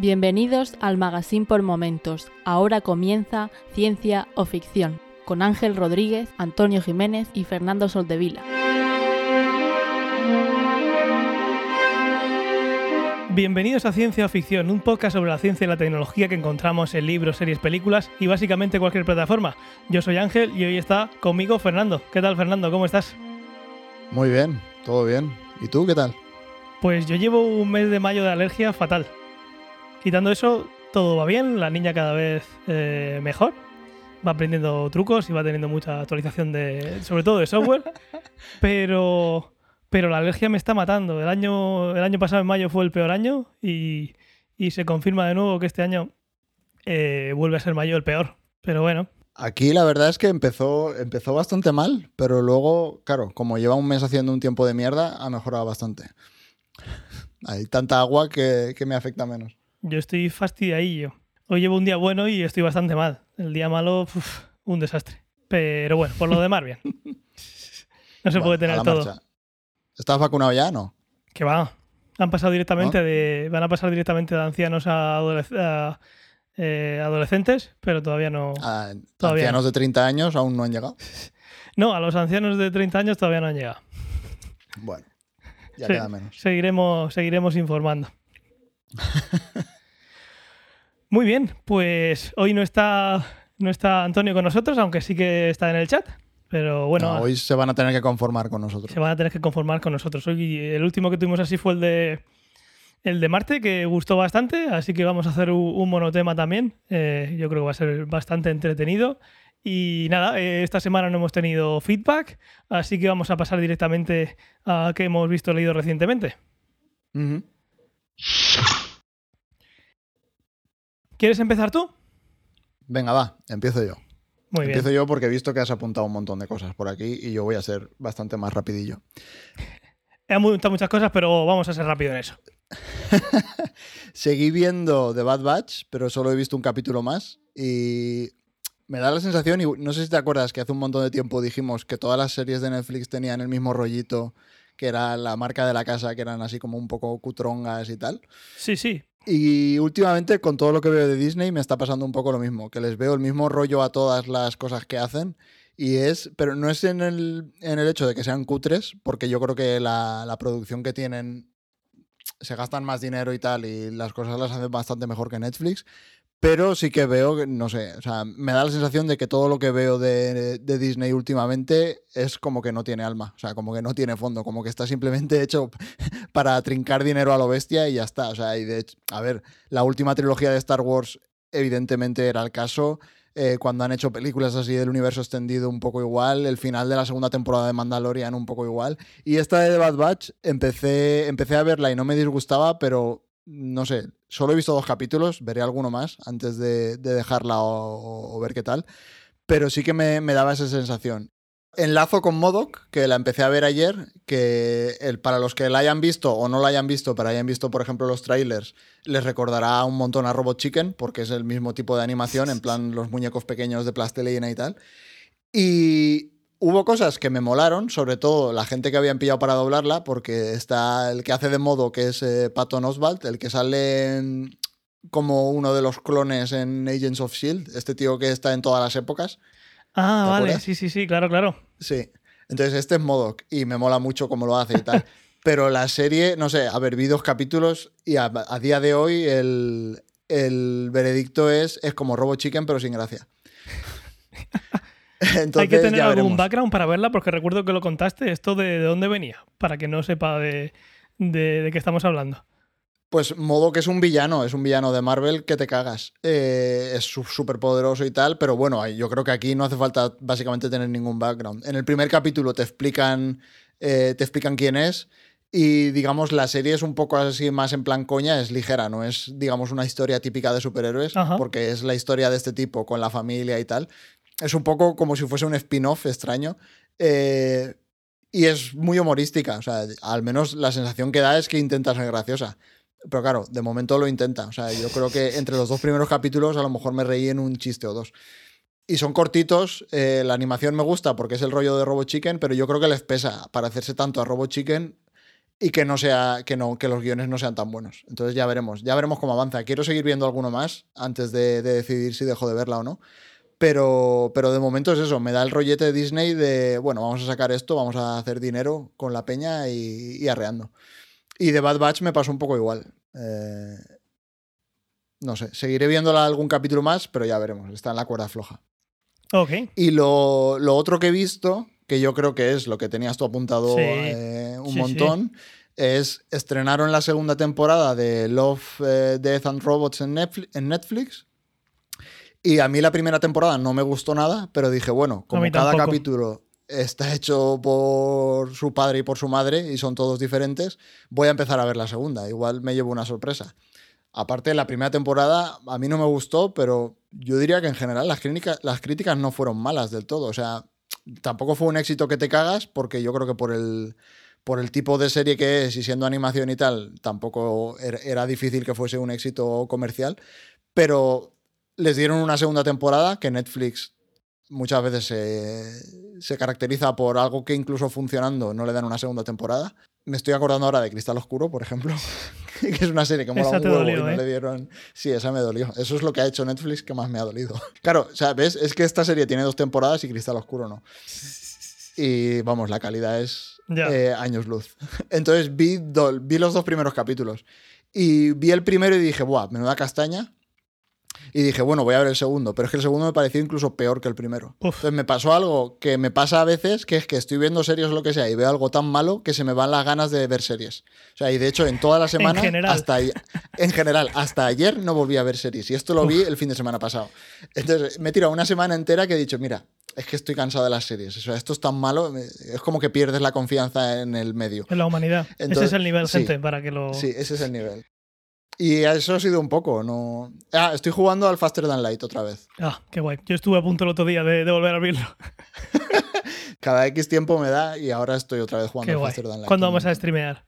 Bienvenidos al Magazine por Momentos. Ahora comienza Ciencia o Ficción con Ángel Rodríguez, Antonio Jiménez y Fernando Soldevila. Bienvenidos a Ciencia o Ficción, un podcast sobre la ciencia y la tecnología que encontramos en libros, series, películas y básicamente cualquier plataforma. Yo soy Ángel y hoy está conmigo Fernando. ¿Qué tal Fernando? ¿Cómo estás? Muy bien, todo bien. ¿Y tú qué tal? Pues yo llevo un mes de mayo de alergia fatal. Quitando eso, todo va bien, la niña cada vez eh, mejor. Va aprendiendo trucos y va teniendo mucha actualización de, sobre todo de software. pero pero la alergia me está matando. El año, el año pasado, en mayo, fue el peor año y, se confirma de nuevo que este año eh, vuelve a ser mayo el peor. Pero bueno. Aquí la verdad es que empezó, empezó bastante mal, pero luego, claro, como lleva un mes haciendo un tiempo de mierda, ha mejorado bastante. Hay tanta agua que, me afecta menos. Yo estoy fastidiadillo. Hoy llevo un día bueno y estoy bastante mal. El día malo, un desastre. Pero bueno, por lo demás, bien. No se puede tener todo. ¿Estás vacunado ya, no? Que va. Han pasado directamente de. Van a pasar directamente de ancianos a, eh, adolescentes, pero todavía no. A, ancianos de 30 años aún no han llegado. No, a los ancianos de 30 años todavía no han llegado. Bueno, ya queda menos. Seguiremos, seguiremos informando. Muy bien, pues hoy no está, no está Antonio con nosotros, aunque sí que está en el chat. Pero bueno. hoy se van a tener que conformar con nosotros. Se van a tener que conformar con nosotros. Hoy el último que tuvimos así fue el de el de Marte, que gustó bastante, así que vamos a hacer un, monotema también. Eh, yo creo que va a ser bastante entretenido. Y nada, eh, esta semana no hemos tenido feedback, así que vamos a pasar directamente a qué hemos visto leído recientemente. ¿Quieres empezar tú? Venga, va, empiezo yo. Muy Empiezo yo porque he visto que has apuntado un montón de cosas por aquí y yo voy a ser bastante más rapidillo. He apuntado muchas cosas, pero vamos a ser rápido en eso. Seguí viendo The Bad Batch, pero solo he visto un capítulo más y me da la sensación, y no sé si te acuerdas que hace un montón de tiempo dijimos que todas las series de Netflix tenían el mismo rollito, que era la marca de la casa, que eran así como un poco cutrongas y tal. Sí, sí. Y últimamente con todo lo que veo de Disney me está pasando un poco lo mismo, que les veo el mismo rollo a todas las cosas que hacen. Y es, pero no es en el, en el hecho de que sean cutres, porque yo creo que la, la producción que tienen se gastan más dinero y tal, y las cosas las hacen bastante mejor que Netflix, pero sí que veo, no sé, o sea, me da la sensación de que todo lo que veo de, Disney últimamente es como que no tiene alma, o sea, como que no tiene fondo, como que está simplemente hecho para trincar dinero a lo bestia y ya está. O sea, y de hecho, a ver, la última trilogía de Star Wars evidentemente era el caso. Eh, cuando han hecho películas así del universo extendido un poco igual, el final de la segunda temporada de Mandalorian un poco igual. Y esta de The Bad Batch empecé, empecé a verla y no me disgustaba, pero no sé, solo he visto dos capítulos, veré alguno más antes de, dejarla o, ver qué tal, pero sí que me, daba esa sensación. Enlazo con Modoc, que la empecé a ver ayer, que el, para los que la hayan visto o no la hayan visto, pero hayan visto, por ejemplo, los trailers, les recordará un montón a Robot Chicken, porque es el mismo tipo de animación, en plan los muñecos pequeños de plastilina y tal. Y Hubo cosas que me molaron, sobre todo la gente que habían pillado para doblarla, porque está el que hace de modo, que es eh, Patton Oswalt, el que sale como uno de los clones en Agents of Shield, este tío que está en todas las épocas. Ah, vale, sí, sí, sí, claro, claro. Sí. Entonces, este es Modoc y me mola mucho cómo lo hace y tal. Pero la serie, no sé, a ver, vi dos capítulos y a, día de hoy el, el veredicto es, es como Robo Chicken, pero sin gracia. Hay que tener algún background para verla, porque recuerdo que lo contaste, esto de, dónde venía, para que no sepa de, qué estamos hablando. Pues modo que es un villano, es un villano de Marvel que te cagas. Eh, es súper poderoso y tal, pero bueno, yo creo que aquí no hace falta básicamente tener ningún background. En el primer capítulo te explican, eh, te explican quién es y digamos la serie es un poco así más en plan coña, es ligera, no es digamos una historia típica de superhéroes, porque es la historia de este tipo con la familia y tal es un poco como si fuese un spin-off extraño. Eh, y es muy humorística. O sea, al menos la sensación que da es que intenta ser graciosa. Pero claro, de momento lo intenta. O sea, yo creo que entre los dos primeros capítulos a lo mejor me reí en un chiste o dos. Y son cortitos. Eh, la animación me gusta porque es el rollo de Robo Chicken, pero yo creo que les pesa para hacerse tanto a Robo Chicken y que no sea que no que los guiones no sean tan buenos. Entonces ya veremos, ya veremos cómo avanza. Quiero seguir viendo alguno más antes de, de decidir si dejo de verla o no. Pero, pero de momento es eso, me da el rollete de Disney de, bueno, vamos a sacar esto, vamos a hacer dinero con la peña y, y arreando. Y de Bad Batch me pasó un poco igual. Eh, no sé, seguiré viéndola algún capítulo más, pero ya veremos, está en la cuerda floja. Ok. Y lo, lo otro que he visto, que yo creo que es lo que tenías tú apuntado Sí. eh, un Sí, sí. montón, es estrenaron la segunda temporada de Love, eh, Death and Robots en Netflix, en Netflix. Y a mí la primera temporada no me gustó nada, pero dije, bueno, como cada tampoco. capítulo está hecho por su padre y por su madre y son todos diferentes, voy a empezar a ver la segunda. Igual me llevo una sorpresa. Aparte, la primera temporada a mí no me gustó, pero yo diría que en general las críticas, las críticas no fueron malas del todo. O sea, tampoco fue un éxito que te cagas, porque yo creo que por el, por el tipo de serie que es y siendo animación y tal, tampoco er- era difícil que fuese un éxito comercial. Pero les dieron una segunda temporada que Netflix muchas veces se, se caracteriza por algo que incluso funcionando no le dan una segunda temporada. Me estoy acordando ahora de Cristal Oscuro, por ejemplo, que es una serie que mola un huevo y dolió, no ¿eh? le dieron... Sí, esa me dolió. Eso es lo que ha hecho Netflix que más me ha dolido. Claro, o sea, ¿ves? Es que esta serie tiene dos temporadas y Cristal Oscuro no. Y vamos, la calidad es eh, años luz. Entonces vi, do- vi los dos primeros capítulos. Y vi el primero y dije, ¡buah! Menuda castaña. Y dije, bueno, voy a ver el segundo. Pero es que el segundo me pareció incluso peor que el primero. Uf. Entonces me pasó algo que me pasa a veces, que es que estoy viendo series o lo que sea y veo algo tan malo que se me van las ganas de ver series. O sea, y de hecho en toda la semana, general. hasta en general, hasta ayer no volví a ver series. Y esto lo vi el fin de semana pasado. Entonces me he tirado una semana entera que he dicho, mira, es que estoy cansado de las series. O sea, esto es tan malo, es como que pierdes la confianza en el medio. En la humanidad. Ese Entonces, es el nivel, sí. gente, para que lo. Sí, ese es el nivel. Y eso ha sido un poco, no. Ah, estoy jugando al Faster Than Light otra vez. Ah, qué guay. Yo estuve a punto el otro día de, de volver a abrirlo. Cada X tiempo me da y ahora estoy otra vez jugando al. Faster Than Light. ¿Cuándo vamos a streamear?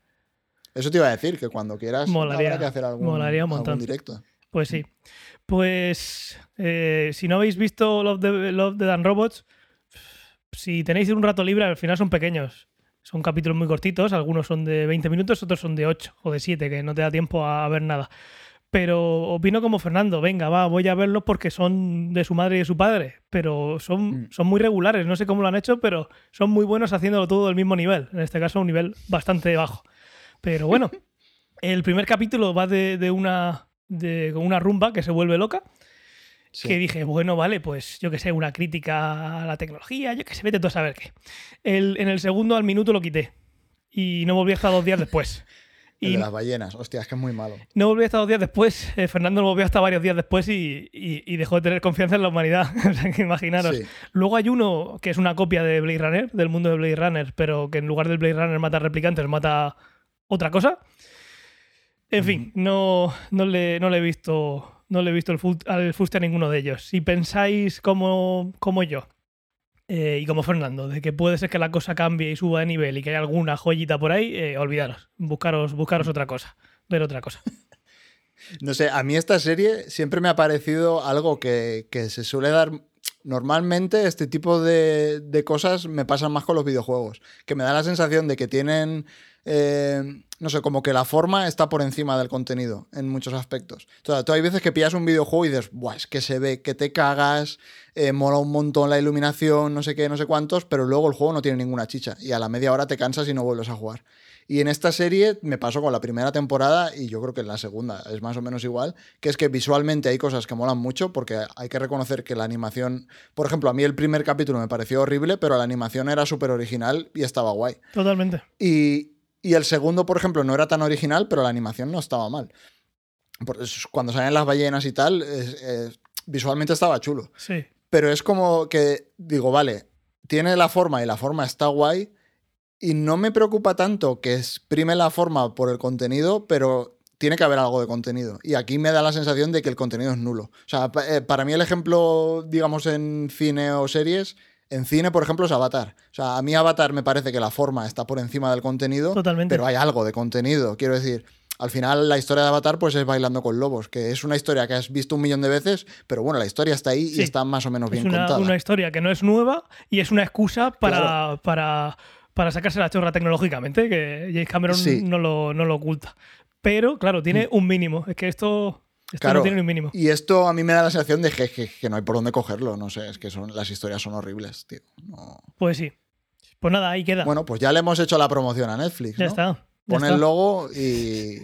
Eso te iba a decir, que cuando quieras Molaría- habrá que hacer algún, molaría un algún montón. directo. Pues sí. Pues eh, si no habéis visto Love, the, Love, Death and Robots, si tenéis un rato libre, al final son pequeños. Son capítulos muy cortitos, algunos son de 20 minutos, otros son de 8 o de 7, que no te da tiempo a, ver nada. Pero opino como Fernando, venga, va, voy a verlos porque son de su madre y de su padre, pero son, Mm. son muy regulares, no sé cómo lo han hecho, pero son muy buenos haciéndolo todo del mismo nivel, en este caso un nivel bastante bajo. Pero bueno, el primer capítulo va de, de una, de con una rumba que se vuelve loca, Sí. que dije, bueno, vale, pues yo que sé, una crítica a la tecnología, yo que sé, vete tú a saber qué. El- en el segundo al minuto lo quité y no volví hasta dos días después. El Y de las ballenas. Hostia, es que es muy malo. no volví hasta dos días después. eh, Fernando no volvió hasta varios días después y, y- y dejó de tener confianza en la humanidad. o sea, que imaginaros. Sí. Luego hay uno que es una copia de Blade Runner, del mundo de Blade Runner, pero que en lugar del Blade Runner mata replicantes, mata otra cosa. En fin, no, no, le, no le he visto, no le he visto el fut- al fuste a ninguno de ellos. Si pensáis como, como yo eh, y como Fernando, de que puede ser que la cosa cambie y suba de nivel y que hay alguna joyita por ahí, eh, olvidaros. Buscaros, buscaros otra cosa. Ver otra cosa. No sé, a mí esta serie siempre me ha parecido algo que, que se suele dar. Normalmente este tipo de, de cosas me pasan más con los videojuegos, que me da la sensación de que tienen, eh, no sé, como que la forma está por encima del contenido en muchos aspectos. Sea, tú hay veces que pillas un videojuego y dices, Buah, es que se ve que te cagas, eh, mola un montón la iluminación, no sé qué, no sé cuántos, pero luego el juego no tiene ninguna chicha y a la media hora te cansas y no vuelves a jugar. Y en esta serie me pasó con la primera temporada y yo creo que en la segunda es más o menos igual, que es que visualmente hay cosas que molan mucho porque hay que reconocer que la animación, por ejemplo, a mí el primer capítulo me pareció horrible, pero la animación era súper original y estaba guay. Totalmente. Y, y el segundo, por ejemplo, no era tan original, pero la animación no estaba mal. Cuando salen las ballenas y tal, visualmente estaba chulo. Sí. Pero es como que digo, vale, tiene la forma y la forma está guay. Y no me preocupa tanto que exprime la forma por el contenido, pero tiene que haber algo de contenido. Y aquí me da la sensación de que el contenido es nulo. O sea, eh, para mí el ejemplo, digamos, en cine o series, en cine, por ejemplo, es Avatar. O sea, a mí Avatar me parece que la forma está por encima del contenido, Totalmente. pero hay algo de contenido. Quiero decir, al final la historia de Avatar pues es Bailando con Lobos, que es una historia que has visto un millón de veces, pero bueno, la historia está ahí Sí. y está más o menos Es bien una, contada. una historia que no es nueva y es una excusa para, Claro. para, para sacarse la chorra tecnológicamente, que James Cameron Sí. no, lo, no lo oculta. Pero, claro, tiene un mínimo. Es que esto, esto Claro. no tiene ni un mínimo. Y esto a mí me da la sensación de que, que- que no hay por dónde cogerlo. No sé, es que son, las historias son horribles, tío. No. Pues sí. Pues nada, ahí queda. Bueno, pues ya le hemos hecho la promoción a Netflix. ya ¿no? está. ya Pon está. el logo y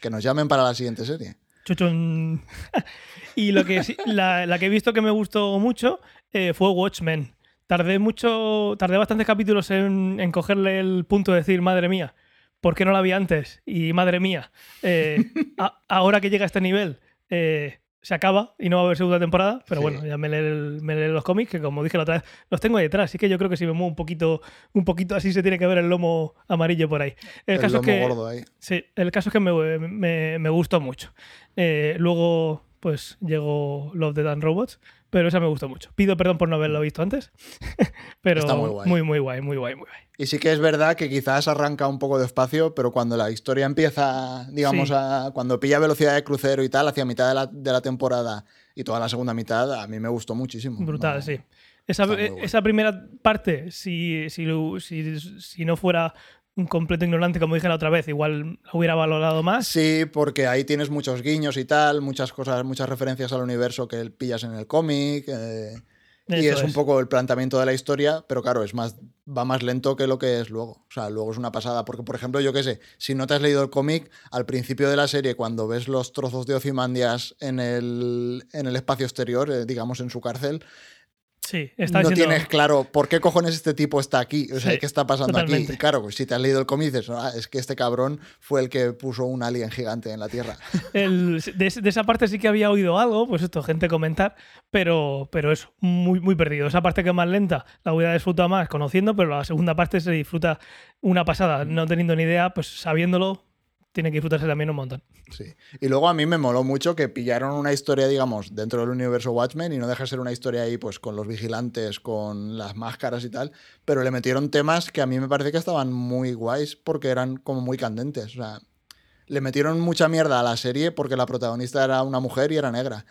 que nos llamen para la siguiente serie. Chuchun. y lo que la, la que he visto que me gustó mucho eh, fue Watchmen. Tardé mucho, tardé bastantes capítulos en, en cogerle el punto de decir, madre mía, ¿por qué no la vi antes? Y madre mía, eh, a- ahora que llega a este nivel, eh, se acaba y no va a haber segunda temporada. Pero Sí. bueno, ya me leeré, me leeré los cómics, que como dije la otra vez, los tengo ahí detrás. Así que yo creo que si me muevo un poquito, un poquito así se tiene que ver el lomo amarillo por ahí. El, El, caso lomo es que. gordo ahí. Sí, el caso es que me, me- me gustó mucho. Eh, luego, pues llegó Love, Death and Robots, pero esa me gustó mucho. Pido perdón por no haberlo visto antes, pero Está muy guay. muy, muy guay, muy guay, muy guay. Y sí que es verdad que quizás arranca un poco de espacio, pero cuando la historia empieza, digamos, Sí. a, cuando pilla velocidad de crucero y tal, hacia mitad de la, de la temporada y toda la segunda mitad, a mí me gustó muchísimo. Brutal, No- sí. Esa, esa primera parte, si, si, si, si no fuera un completo ignorante, como dije la otra vez, igual la hubiera valorado más. Sí, porque ahí tienes muchos guiños y tal, muchas cosas, muchas referencias al universo que pillas en el cómic. eh, y Eso es, un poco el planteamiento de la historia, pero claro, es más, va más lento que lo que es luego. O sea, luego es una pasada. Porque, por ejemplo, yo qué sé, si no te has leído el cómic, al principio de la serie, cuando ves los trozos de Ozymandias en el, en el espacio exterior, eh, digamos en su cárcel, Sí, está no diciendo- tienes claro por qué cojones este tipo está aquí. O sea, Sí, ¿qué está pasando totalmente. aquí? Y claro, pues si te has leído el cómic, dices, "Ah, es que este cabrón fue el que puso un alien gigante en la Tierra. El- de, ese- de esa parte sí que había oído algo, pues esto, gente comentar, pero, pero es muy, muy perdido. Esa parte que es más lenta la hubiera disfrutado más conociendo, pero la segunda parte se disfruta una pasada, no teniendo ni idea, pues sabiéndolo, tiene que disfrutarse también un montón. Sí. Y luego a mí me moló mucho que pillaron una historia, digamos, dentro del universo Watchmen y no deja de ser una historia ahí, pues con los vigilantes, con las máscaras y tal, pero le metieron temas que a mí me parece que estaban muy guays porque eran como muy candentes. O sea, le metieron mucha mierda a la serie porque la protagonista era una mujer y era negra.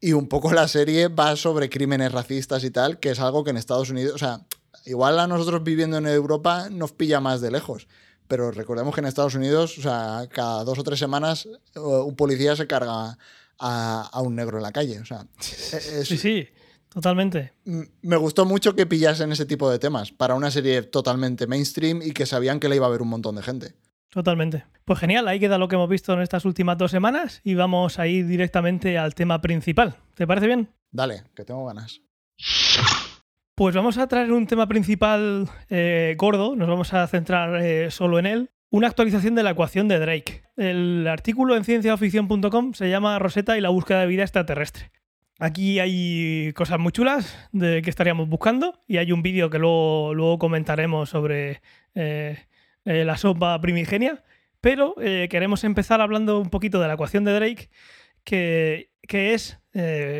Y un poco la serie va sobre crímenes racistas y tal, que es algo que en Estados Unidos, o sea, igual a nosotros viviendo en Europa nos pilla más de lejos. Pero recordemos que en Estados Unidos, o sea, cada dos o tres semanas eh, un policía se carga a, a un negro en la calle. O sea, e- es- Sí, sí, totalmente. me gustó mucho que pillasen ese tipo de temas para una serie totalmente mainstream y que sabían que le iba a ver un montón de gente. Totalmente. Pues genial, ahí queda lo que hemos visto en estas últimas dos semanas y vamos a ir directamente al tema principal. ¿Te parece bien? Dale, que tengo ganas. Pues vamos a traer un tema principal eh, gordo, nos vamos a centrar eh, solo en él. Una actualización de la ecuación de Drake. El artículo en cienciaoficción.com se llama Rosetta y la búsqueda de vida extraterrestre. Aquí hay cosas muy chulas de que estaríamos buscando y hay un vídeo que luego, luego comentaremos sobre eh, la sopa primigenia. Pero queremos empezar hablando un poquito de la ecuación de Drake, que, que es,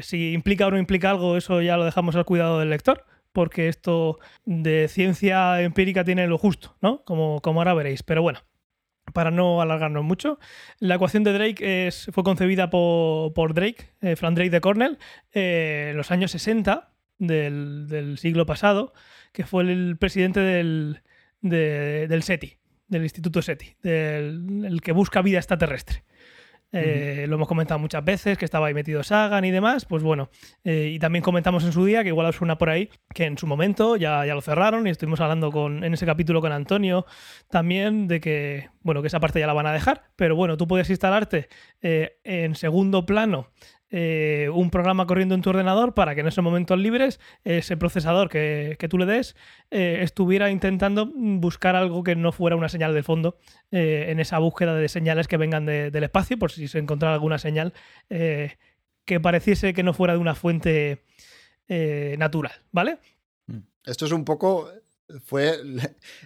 si implica o no implica algo, eso ya lo dejamos al cuidado del lector, porque esto de ciencia empírica tiene lo justo, ¿no? Como, como ahora veréis. Pero bueno, para no alargarnos mucho, la ecuación de Drake es, fue concebida por, por Drake, eh, Frank Drake de Cornell, eh, en los años 60 del, siglo pasado, que fue el presidente del, de- del SETI, del Instituto SETI, del el que busca vida extraterrestre. Eh, Lo hemos comentado muchas veces, que estaba ahí metido Sagan y demás. Pues bueno, eh, y también comentamos en su día, que igual os suena por ahí, que en su momento ya, ya lo cerraron y estuvimos hablando con, en ese capítulo con Antonio también de que, bueno, que esa parte ya la van a dejar, pero bueno, tú puedes instalarte eh, en segundo plano eh, un programa corriendo en tu ordenador para que en esos momentos libres ese procesador que, que tú le des eh, estuviera intentando buscar algo que no fuera una señal de fondo eh, en esa búsqueda de señales que vengan de- del espacio, por si se encontrara alguna señal que pareciese que no fuera de una fuente natural, ¿vale? Esto es un poco. Fue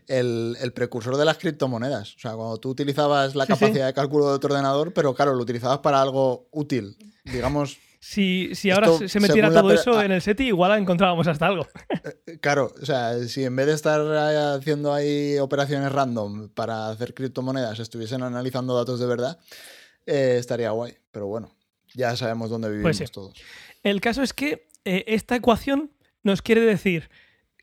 el, precursor de las criptomonedas. O sea, cuando tú utilizabas la Sí, sí. capacidad de cálculo de tu ordenador, pero claro, lo utilizabas para algo útil. Digamos, Si, si ahora Esto, se metiera la todo eso ah. en el SETI, igual encontrábamos hasta algo. claro, o sea, si en vez de estar eh, haciendo ahí operaciones random para hacer criptomonedas, estuviesen analizando datos de verdad, eh, estaría guay. Pero bueno, ya sabemos dónde vivimos Pues sí. todos. El caso es que eh, esta ecuación nos quiere decir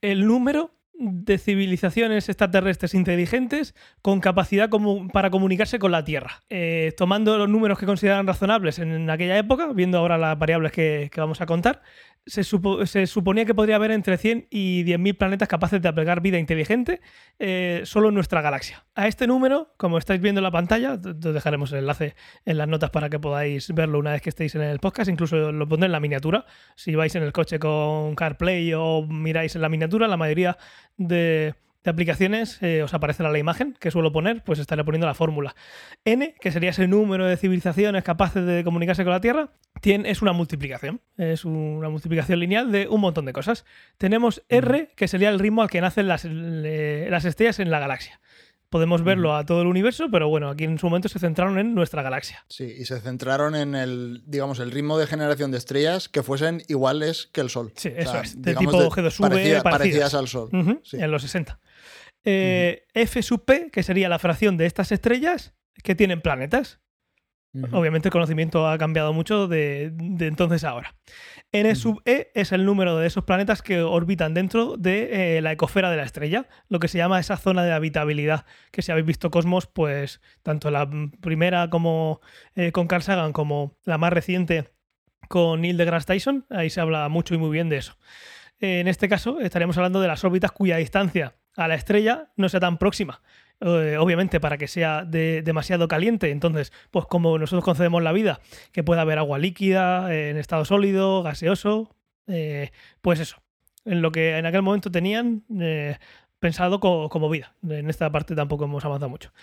el número de civilizaciones extraterrestres inteligentes con capacidad para comunicarse con la Tierra. Eh, tomando los números que consideran razonables en, aquella época, viendo ahora las variables que vamos a contar, se, suponía que podría haber entre 100 y 10.000 planetas capaces de albergar vida inteligente eh, solo en nuestra galaxia. A este número, como estáis viendo en la pantalla, os dejaremos el enlace en las notas para que podáis verlo una vez que estéis en el podcast, incluso lo pondré en la miniatura. Si vais en el coche con CarPlay o miráis en la miniatura, la mayoría de de aplicaciones eh, os aparecerá la imagen que suelo poner, pues estaré poniendo la fórmula. N, que sería ese número de civilizaciones capaces de comunicarse con la Tierra, tiene, es una multiplicación. Es una multiplicación lineal de un montón de cosas. Tenemos R, que sería el ritmo al que nacen las, las estrellas en la galaxia. Podemos verlo a todo el universo, pero bueno, aquí en su momento se centraron en nuestra galaxia. Sí, y se centraron en el, digamos, el ritmo de generación de estrellas que fuesen iguales que el Sol. Sí, eso es. De tipo G2V, parecidas al Sol. En los 60. Eh, F sub P, que sería la fracción de estas estrellas que tienen planetas. Obviamente el conocimiento ha cambiado mucho de, entonces a ahora. N sub E es el número de esos planetas que orbitan dentro de eh, la ecosfera de la estrella, lo que se llama esa zona de habitabilidad, que si habéis visto Cosmos, pues tanto la primera como eh, con Carl Sagan como la más reciente con Neil deGrasse Tyson, ahí se habla mucho y muy bien de eso. En este caso estaríamos hablando de las órbitas cuya distancia a la estrella no sea tan próxima. Eh, obviamente para que sea demasiado caliente. Entonces, pues como nosotros concedemos la vida, que pueda haber agua líquida, en estado sólido, gaseoso, eh, pues eso, en lo que en aquel momento tenían eh, pensado como vida. En esta parte tampoco hemos avanzado mucho.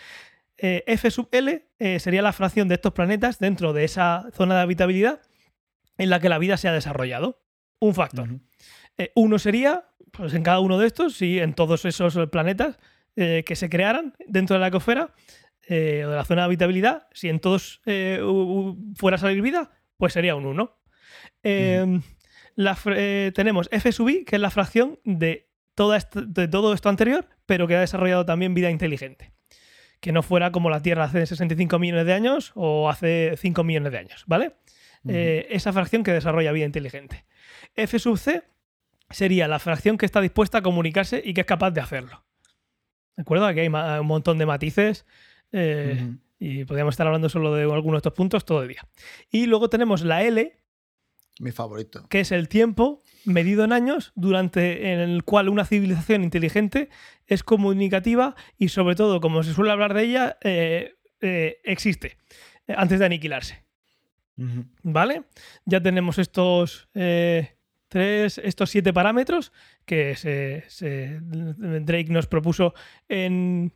F sub L sería la fracción de estos planetas dentro de esa zona de habitabilidad en la que la vida se ha desarrollado. Un factor. uno sería, pues en cada uno de estos, sí, en todos esos planetas, eh, que se crearan dentro de la ecosfera eh, o de la zona de habitabilidad, si en todos eh, fuera a salir vida, pues sería un 1. Em, tenemos F sub i, que es la fracción de, de todo esto anterior, pero que ha desarrollado también vida inteligente. Que no fuera como la Tierra hace 65 millones de años o hace 5 millones de años, ¿vale? esa fracción que desarrolla vida inteligente. F sub c sería la fracción que está dispuesta a comunicarse y que es capaz de hacerlo. ¿De acuerdo? Aquí hay un montón de matices. Eh, y podríamos estar hablando solo de algunos de estos puntos todo el día. Y luego tenemos la L. Mi favorito. Que es el tiempo medido en años durante en el cual una civilización inteligente es comunicativa y sobre todo, como se suele hablar de ella, eh, eh, existe antes de aniquilarse. ¿Vale? Ya tenemos estos tres, estos siete parámetros que se, Drake nos propuso en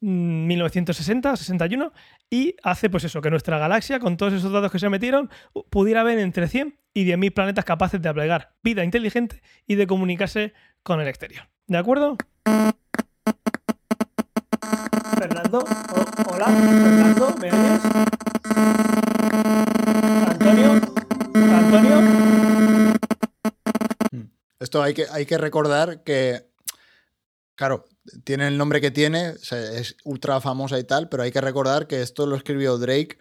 1960, 61, y hace pues eso, que nuestra galaxia, con todos esos datos que se metieron, pudiera haber entre 100 y 10.000 planetas capaces de albergar vida inteligente y de comunicarse con el exterior. ¿De acuerdo? Fernando, hola, Fernando, ¿me oyes? Esto hay que, hay que recordar que, claro, tiene el nombre que tiene, es ultra famosa y tal, pero hay que recordar que esto lo escribió Drake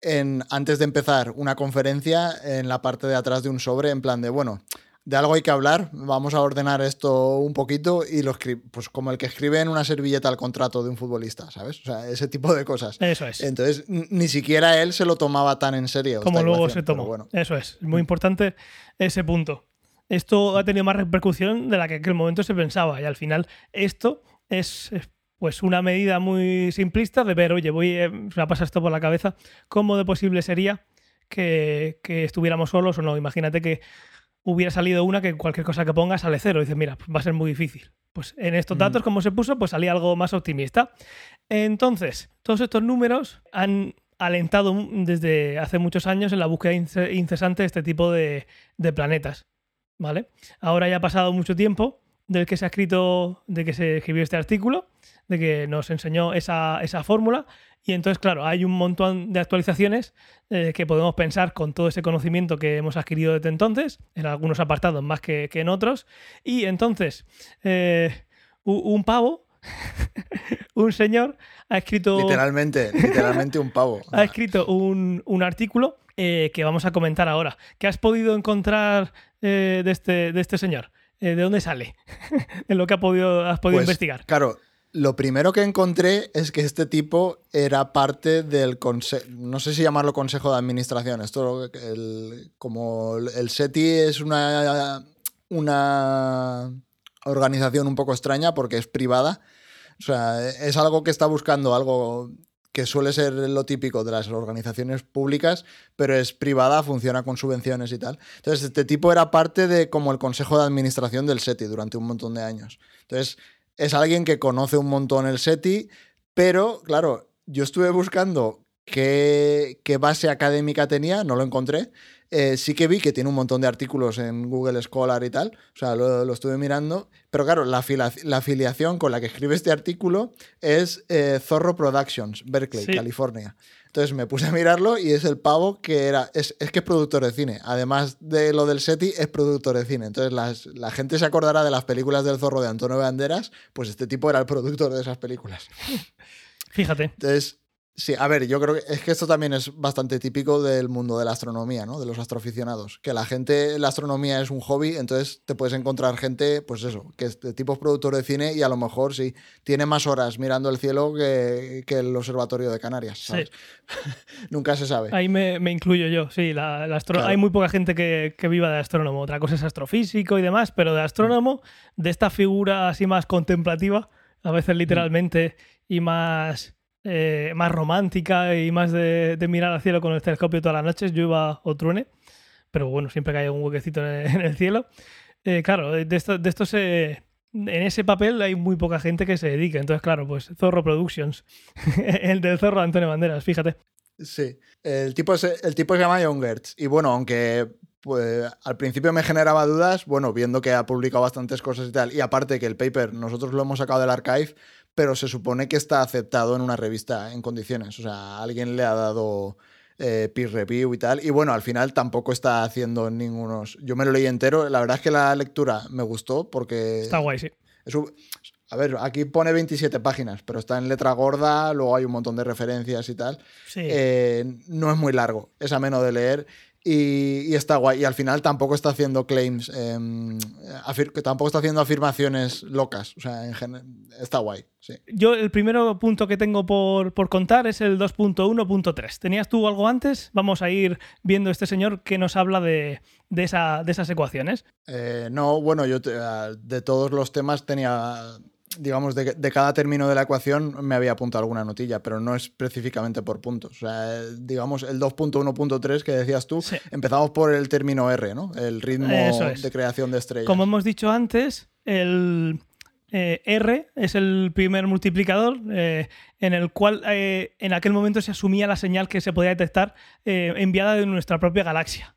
en, antes de empezar una conferencia en la parte de atrás de un sobre, en plan de, bueno, de algo hay que hablar, vamos a ordenar esto un poquito y lo escribe, pues como el que escribe en una servilleta el contrato de un futbolista, ¿sabes? O sea, ese tipo de cosas. Eso es. Entonces, ni siquiera él se lo tomaba tan en serio. Como luego se tomó. Bueno. Eso es, muy importante ese punto esto ha tenido más repercusión de la que en aquel momento se pensaba. Y al final esto es, pues una medida muy simplista de ver, oye, voy, eh, me pasa esto por la cabeza, ¿cómo de posible sería que, estuviéramos solos o no? Imagínate que hubiera salido una que cualquier cosa que ponga sale cero. Y dices, mira, pues va a ser muy difícil. Pues en estos mm. datos, como se puso, pues salía algo más optimista. Entonces, todos estos números han alentado desde hace muchos años en la búsqueda incesante de este tipo de planetas. ¿Vale? Ahora ya ha pasado mucho tiempo del que se ha escrito, de que se escribió este artículo, de que nos enseñó esa, fórmula. Y entonces, claro, hay un montón de actualizaciones eh, que podemos pensar con todo ese conocimiento que hemos adquirido desde entonces, en algunos apartados más que, en otros. Y entonces, eh, un pavo, un señor, ha escrito... Literalmente, literalmente un pavo. ha escrito un, un artículo eh, que vamos a comentar ahora. ¿Qué has podido encontrar eh, de, este, de este señor? ¿de dónde sale? en lo que has podido, has podido Pues, investigar. Claro, lo primero que encontré es que este tipo era parte del consejo, no sé si llamarlo consejo de administración, esto el- como el SETI es una, una organización un poco extraña porque es privada, o sea, es algo que está buscando algo que suele ser lo típico de las organizaciones públicas, pero es privada, funciona con subvenciones y tal. Entonces, este tipo era parte de como el consejo de administración del SETI durante un montón de años. Entonces, es alguien que conoce un montón el SETI, pero claro, yo estuve buscando qué, qué base académica tenía, no lo encontré. Eh, sí que vi que tiene un montón de artículos en Google Scholar y tal, o sea, lo, lo estuve mirando, pero claro, la, la afiliación con la que escribe este artículo es eh, Zorro Productions, Berkeley, Sí. California. Entonces me puse a mirarlo y es el pavo que era. Es, es que es productor de cine. Además de lo del SETI, es productor de cine. Entonces las- la gente se acordará de las películas del zorro de Antonio Banderas. Pues este tipo era el productor de esas películas. Fíjate. Entonces, sí, a ver, yo creo que es que esto también es bastante típico del mundo de la astronomía, ¿no? De los astroaficionados. Que la gente, la astronomía es un hobby, entonces te puedes encontrar gente, pues eso, que es de tipo productor de cine y a lo mejor sí, tiene más horas mirando el cielo que, que el observatorio de Canarias. ¿sabes? Nunca se sabe. Ahí me, me incluyo yo, sí. La, la Claro. Hay muy poca gente que, que viva de astrónomo. Otra cosa es astrofísico y demás, pero de astrónomo, de esta figura así más contemplativa, a veces literalmente, y más, eh, más romántica y más de, mirar al cielo con el telescopio todas las noches, llueva o truene. Pero bueno, siempre que un huequecito en el, cielo. Eh, claro, de esto, de esto se. En ese papel hay muy poca gente que se dedique. Entonces, claro, pues Zorro Productions. el del Zorro Antonio Banderas, fíjate. Sí, el tipo, se, el tipo se llama John Gertz. Y bueno, aunque pues, al principio me generaba dudas, bueno, viendo que ha publicado bastantes cosas y tal, y aparte que el paper nosotros lo hemos sacado del archive, pero se supone que está aceptado en una revista en condiciones. O sea, alguien le ha dado eh, peer review y tal. Y bueno, al final tampoco está haciendo ningunos. Yo me lo leí entero. La verdad es que la lectura me gustó porque. Está guay, sí. Es un- a ver, aquí pone 27 páginas, pero está en letra gorda, luego hay un montón de referencias y tal. Sí. Eh, no es muy largo, es ameno de leer y, y está guay. Y al final tampoco está haciendo claims, eh, tampoco está haciendo afirmaciones locas. O sea, en está guay, sí. Yo el primero punto que tengo por, por contar es el 2.1.3. ¿Tenías tú algo antes? Vamos a ir viendo este señor que nos habla de, de, esa- de esas ecuaciones. Eh, no, bueno, yo te- ah, de todos los temas tenía, digamos, de, de cada término de la ecuación me había apuntado alguna notilla, pero no específicamente por puntos. O sea, eh, digamos, el 2.1.3 que decías tú, Sí. empezamos por el término R, ¿no? El ritmo es. de creación de estrellas. Como hemos dicho antes, el eh, R es el primer multiplicador eh, en el cual eh, en aquel momento se asumía la señal que se podía detectar eh, enviada de nuestra propia galaxia.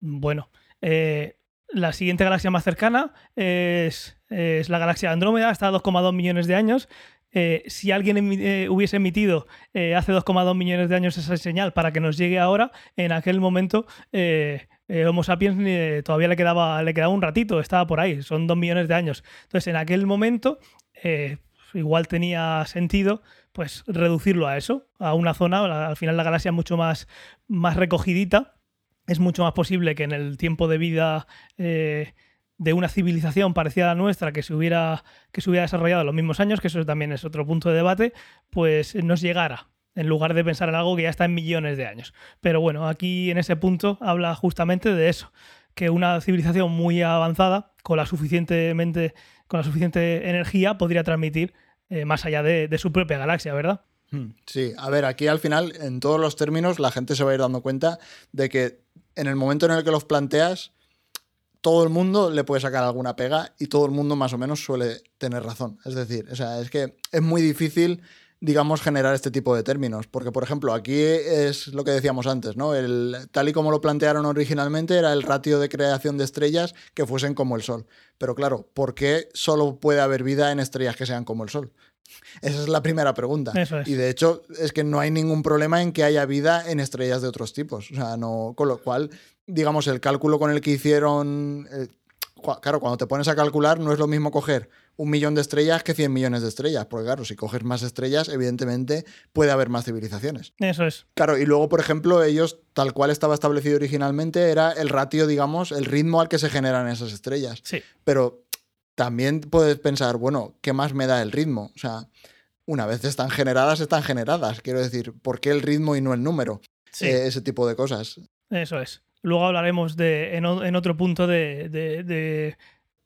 Bueno, eh, la siguiente galaxia más cercana es, es la galaxia Andrómeda, está a 2,2 millones de años. Eh, si alguien eh, hubiese emitido eh, hace 2,2 millones de años esa señal para que nos llegue ahora, en aquel momento eh, eh, Homo sapiens eh, todavía le quedaba, le quedaba un ratito, estaba por ahí, son 2 millones de años. Entonces, en aquel momento, eh, igual tenía sentido pues reducirlo a eso, a una zona, al final la galaxia es mucho más, más recogidita, es mucho más posible que en el tiempo de vida eh, de una civilización parecida a la nuestra que se hubiera, que se hubiera desarrollado en los mismos años, que eso también es otro punto de debate, pues nos llegara, en lugar de pensar en algo que ya está en millones de años. Pero bueno, aquí en ese punto habla justamente de eso, que una civilización muy avanzada, con la suficientemente, con la suficiente energía, podría transmitir eh, más allá de, de su propia galaxia, ¿verdad? Hmm, Sí, a ver, aquí al final, en todos los términos, la gente se va a ir dando cuenta de que en el momento en el que los planteas, todo el mundo le puede sacar alguna pega y todo el mundo más o menos suele tener razón. Es decir, o sea, es que es muy difícil, digamos, generar este tipo de términos. Porque, por ejemplo, aquí es lo que decíamos antes, ¿no? El, tal y como lo plantearon originalmente era el ratio de creación de estrellas que fuesen como el Sol. Pero claro, ¿por qué solo puede haber vida en estrellas que sean como el Sol? Esa es la primera pregunta. Eso es. Y de hecho, es que no hay ningún problema en que haya vida en estrellas de otros tipos. O sea, no. Con lo cual, digamos, el cálculo con el que hicieron. eh, claro, cuando te pones a calcular, no es lo mismo coger un millón de estrellas que 100 millones de estrellas. Porque, claro, si coges más estrellas, evidentemente puede haber más civilizaciones. Eso es. Claro, y luego, por ejemplo, ellos, tal cual estaba establecido originalmente, era el ratio, digamos, el ritmo al que se generan esas estrellas. Sí. Pero también puedes pensar, bueno, ¿qué más me da el ritmo? O sea, una vez están generadas, están generadas. Quiero decir, ¿por qué el ritmo y no el número? Sí. Eh, ese tipo de cosas. Eso es. Luego hablaremos de, en, otro punto de,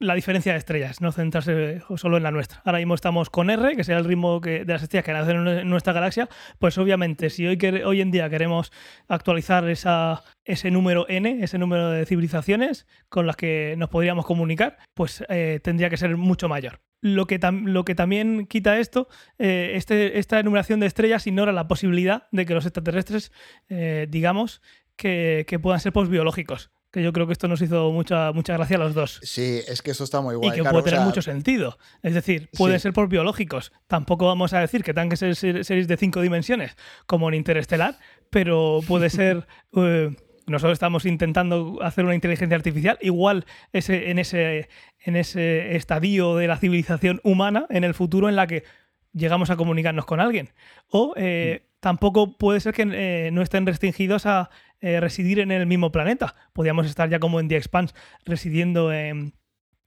la diferencia de estrellas, no centrarse solo en la nuestra. Ahora mismo estamos con R, que será el ritmo de las estrellas que nacen en nuestra galaxia. Pues obviamente, si hoy, en día queremos actualizar ese número N, ese número de civilizaciones con las que nos podríamos comunicar, pues eh, tendría que ser mucho mayor. Lo que, tam- lo que también quita esto, eh, este, esta enumeración de estrellas ignora la posibilidad de que los extraterrestres, eh, digamos, que, que puedan ser postbiológicos. Que yo creo que esto nos hizo mucha, mucha gracia a los dos. Sí, es que eso está muy guay. y que claro, puede o tener sea, mucho sentido. Es decir, puede Sí. ser por biológicos. Tampoco vamos a decir que tengan que ser ser- series de cinco dimensiones como en Interestelar, pero puede ser. eh, nosotros estamos intentando hacer una inteligencia artificial, igual ese, en, ese, en ese estadio de la civilización humana en el futuro en la que llegamos a comunicarnos con alguien. O eh, Mm. Tampoco puede ser que eh, no estén restringidos a eh, residir en el mismo planeta. Podríamos estar ya como en The Expanse, residiendo en,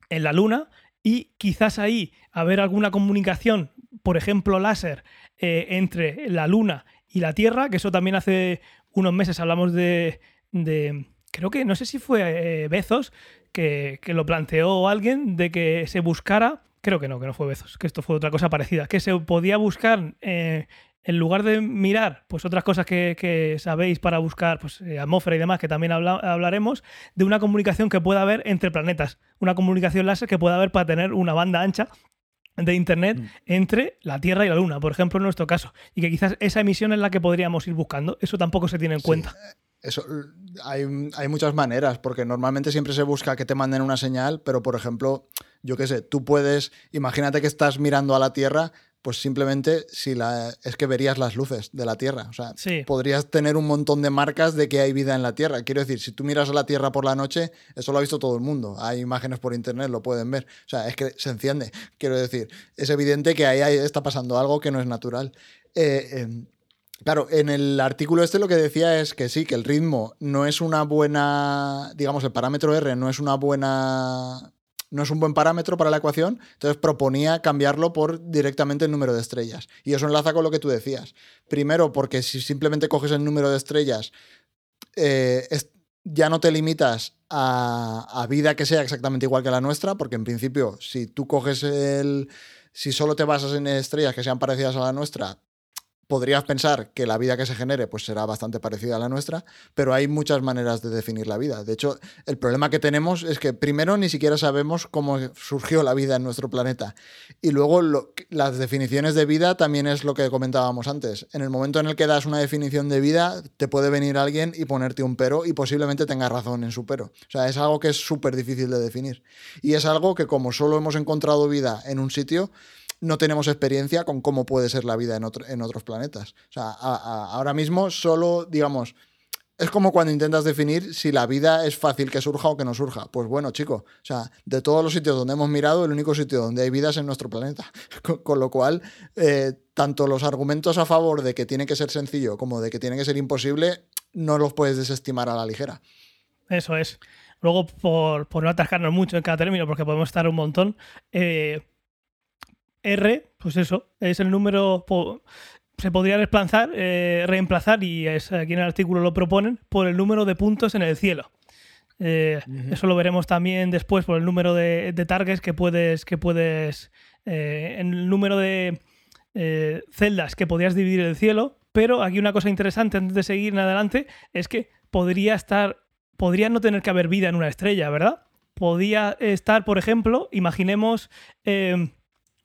la Luna y quizás ahí haber alguna comunicación, por ejemplo láser, eh, entre la Luna y la Tierra, que eso también hace unos meses hablamos de... de- creo que no sé si fue Bezos que, lo planteó alguien de que se buscara, creo que no, que no fue Bezos, que esto fue otra cosa parecida, que se podía buscar... en lugar de mirar pues otras cosas que, que sabéis para buscar pues, eh, atmósfera y demás, que también habla- hablaremos, de una comunicación que pueda haber entre planetas. Una comunicación láser que pueda haber para tener una banda ancha de Internet Mm. entre la Tierra y la Luna, por ejemplo, en nuestro caso. Y que quizás esa emisión es la que podríamos ir buscando. Eso tampoco se tiene en Sí, cuenta. Eso, hay, hay muchas maneras, porque normalmente siempre se busca que te manden una señal, pero por ejemplo, yo qué sé, tú puedes, imagínate que estás mirando a la Tierra, pues simplemente si la, es que verías las luces de la Tierra. O sea, Sí. podrías tener un montón de marcas de que hay vida en la Tierra. Quiero decir, si tú miras a la Tierra por la noche, eso lo ha visto todo el mundo. Hay imágenes por internet, lo pueden ver. O sea, es que se enciende. Quiero decir, es evidente que ahí hay- está pasando algo que no es natural. Eh, em, Claro, en el artículo este lo que decía es que sí, que el ritmo no es una buena, digamos, el parámetro R no es una buena, no es un buen parámetro para la ecuación, entonces proponía cambiarlo por directamente el número de estrellas. Y eso enlaza con lo que tú decías. Primero, porque si simplemente coges el número de estrellas, eh, ya no te limitas a, a vida que sea exactamente igual que la nuestra, porque en principio, si tú coges el... Si solo te basas en estrellas que sean parecidas a la nuestra, podrías pensar que la vida que se genere pues será bastante parecida a la nuestra, pero hay muchas maneras de definir la vida. De hecho, el problema que tenemos es que primero ni siquiera sabemos cómo surgió la vida en nuestro planeta. Y luego las definiciones de vida también es lo que comentábamos antes. En el momento en el que das una definición de vida, te puede venir alguien y ponerte un pero y posiblemente tenga razón en su pero. O sea, es algo que es súper difícil de definir. Y es algo que como solo hemos encontrado vida en un sitio, no tenemos experiencia con cómo puede ser la vida en, otro- en otros planetas. O sea, ahora mismo solo, digamos, es como cuando intentas definir si la vida es fácil que surja o que no surja. Pues bueno, chico, o sea, de todos los sitios donde hemos mirado, el único sitio donde hay vida es en nuestro planeta. Con, lo cual, eh, tanto los argumentos a favor de que tiene que ser sencillo como de que tiene que ser imposible, no los puedes desestimar a la ligera. Eso es. Luego, por, por no atascarnos mucho en cada término, porque podemos estar un montón, eh, R, pues eso, es el número. po- se podría reemplazar, eh, reemplazar, y es, aquí en el artículo lo proponen, por el número de puntos en el cielo. Eh. Eso lo veremos también después por el número de, de targets que puedes. Que puedes eh, en el número de celdas que podrías dividir el cielo. Pero aquí una cosa interesante antes de seguir en adelante es que podría estar. Podría no tener que haber vida en una estrella, ¿verdad? Podría estar, por ejemplo, imaginemos eh,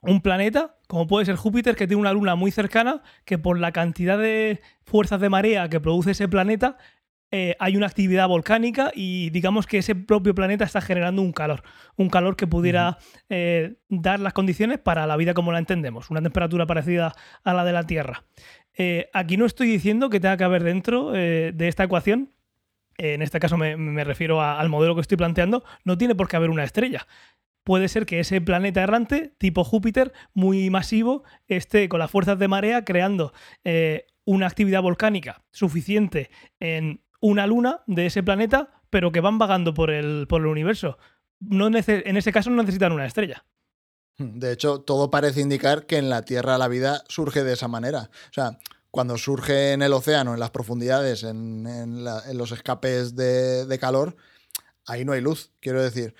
un planeta, como puede ser Júpiter, que tiene una luna muy cercana, que por la cantidad de fuerzas de marea que produce ese planeta, eh, hay una actividad volcánica y digamos que ese propio planeta está generando un calor, un calor que pudiera eh, dar las condiciones para la vida como la entendemos, una temperatura parecida a la de la Tierra. Eh, aquí no estoy diciendo que tenga que haber dentro de esta ecuación en este caso me, me refiero a- al modelo que estoy planteando, no tiene por qué haber una estrella. Puede ser que ese planeta errante, tipo Júpiter, muy masivo, esté con las fuerzas de marea creando eh, una actividad volcánica suficiente en una luna de ese planeta, pero que van vagando por el, por el universo. No en ese caso no necesitan una estrella. De hecho, todo parece indicar que en la Tierra la vida surge de esa manera. O sea, cuando surge en el océano, en las profundidades, en, en los escapes de, de calor, ahí no hay luz, quiero decir.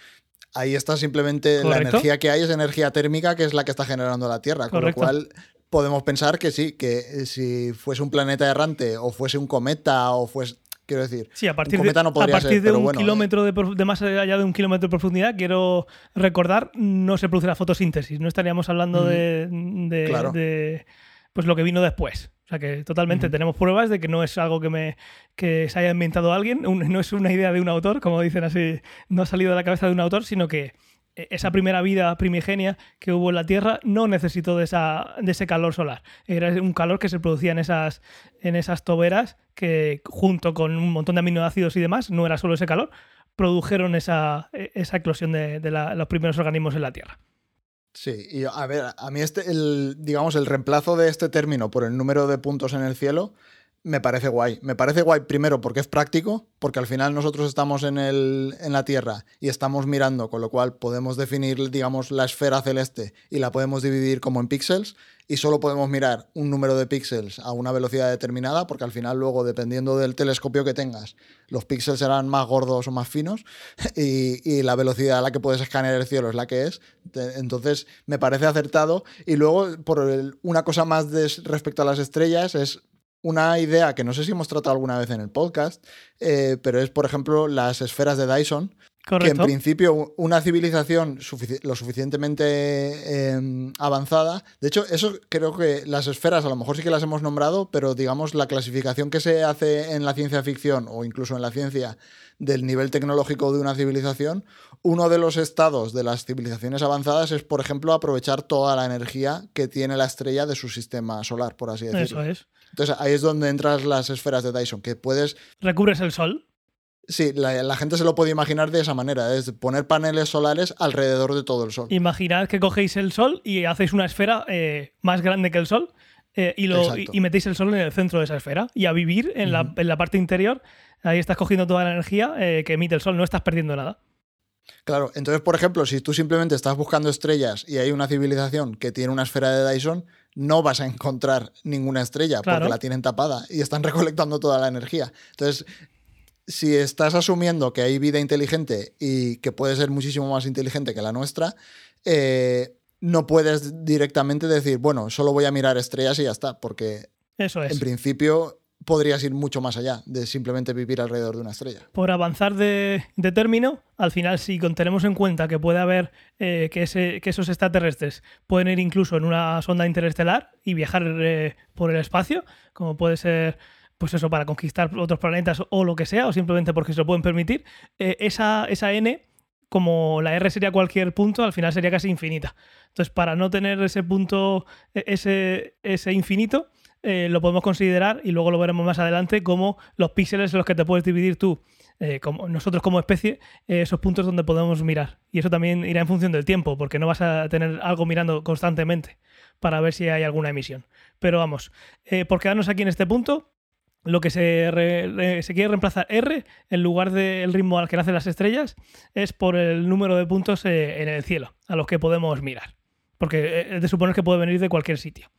Ahí está simplemente la energía que hay, es energía térmica, que es la que está generando la Tierra. Con lo cual, podemos pensar que sí, que eh, si fuese un planeta errante, o fuese un cometa, o fuese. Quiero decir, Sí, a partir, cometa de, no podría a partir ser, de un bueno, eh. kilómetro de, de más allá de un kilómetro de profundidad, quiero recordar, no se produce la fotosíntesis. No estaríamos hablando de, de- Claro. de, pues lo que vino después. O sea que totalmente tenemos pruebas de que no es algo que me que se haya inventado alguien, un- no es una idea de un autor, como dicen así, no ha salido de la cabeza de un autor, sino que eh, esa primera vida primigenia que hubo en la Tierra no necesitó de, esa, de ese calor solar. Era un calor que se producía en esas, en esas toberas que, junto con un montón de aminoácidos y demás, no era solo ese calor, produjeron esa, eh, esa eclosión de, de la- los primeros organismos en la Tierra. Sí, y a ver, a mí este, el, digamos, el reemplazo de este término por el número de puntos en el cielo me parece guay. Me parece guay primero porque es práctico, porque al final nosotros estamos en, el, en la Tierra y estamos mirando, con lo cual podemos definir, digamos, la esfera celeste y la podemos dividir como en píxeles y solo podemos mirar un número de píxeles a una velocidad determinada, porque al final luego, dependiendo del telescopio que tengas, los píxeles serán más gordos o más finos y, y la velocidad a la que puedes escanear el cielo es la que es. Entonces, me parece acertado. Y luego, por una cosa más respecto a las estrellas, es una idea que no sé si hemos tratado alguna vez en el podcast, eh, pero es, por ejemplo, las esferas de Dyson, que en Correcto. principio una civilización sufici- lo suficientemente eh, avanzada, de hecho, eso creo que las esferas a lo mejor sí que las hemos nombrado, pero digamos la clasificación que se hace en la ciencia ficción o incluso en la ciencia del nivel tecnológico de una civilización, uno de los estados de las civilizaciones avanzadas es, por ejemplo, aprovechar toda la energía que tiene la estrella de su sistema solar, por así decirlo. Eso es. Entonces ahí es donde entran las esferas de Dyson, que puedes Recubres el sol. Sí, la, la gente se lo puede imaginar de esa manera, es poner paneles solares alrededor de todo el sol. Imaginad que cogéis el sol y hacéis una esfera eh, más grande que el sol eh, y, lo, y, metéis el sol en el centro de esa esfera. Y a vivir en, la, en la parte interior, ahí estás cogiendo toda la energía eh, que emite el sol, no estás perdiendo nada. Claro, entonces, por ejemplo, si tú simplemente estás buscando estrellas y hay una civilización que tiene una esfera de Dyson, no vas a encontrar ninguna estrella Claro. porque la tienen tapada y están recolectando toda la energía. Entonces, si estás asumiendo que hay vida inteligente y que puede ser muchísimo más inteligente que la nuestra, eh, no puedes directamente decir, bueno, solo voy a mirar estrellas y ya está, porque Eso es. en principio podrías ir mucho más allá de simplemente vivir alrededor de una estrella. Por avanzar de, término, al final, si tenemos en cuenta que puede haber eh, que esos extraterrestres pueden ir incluso en una sonda interestelar y viajar eh, por el espacio, como puede ser, pues eso, para conquistar otros planetas o lo que sea, o simplemente porque se lo pueden permitir, eh, esa, esa n, como la r sería cualquier punto, al final sería casi infinita. Entonces, para no tener ese punto, e- ese, ese infinito, eh, lo podemos considerar, y luego lo veremos más adelante, como los píxeles en los que te puedes dividir tú, eh, como nosotros como especie, eh, esos puntos donde podemos mirar. Y eso también irá en función del tiempo, porque no vas a tener algo mirando constantemente para ver si hay alguna emisión. Pero vamos, por quedarnos aquí en este punto, lo que se, re- re- se quiere reemplazar R en lugar del ritmo al que nacen las estrellas es por el número de puntos en el cielo a los que podemos mirar. Porque es de suponer que puede venir de cualquier sitio.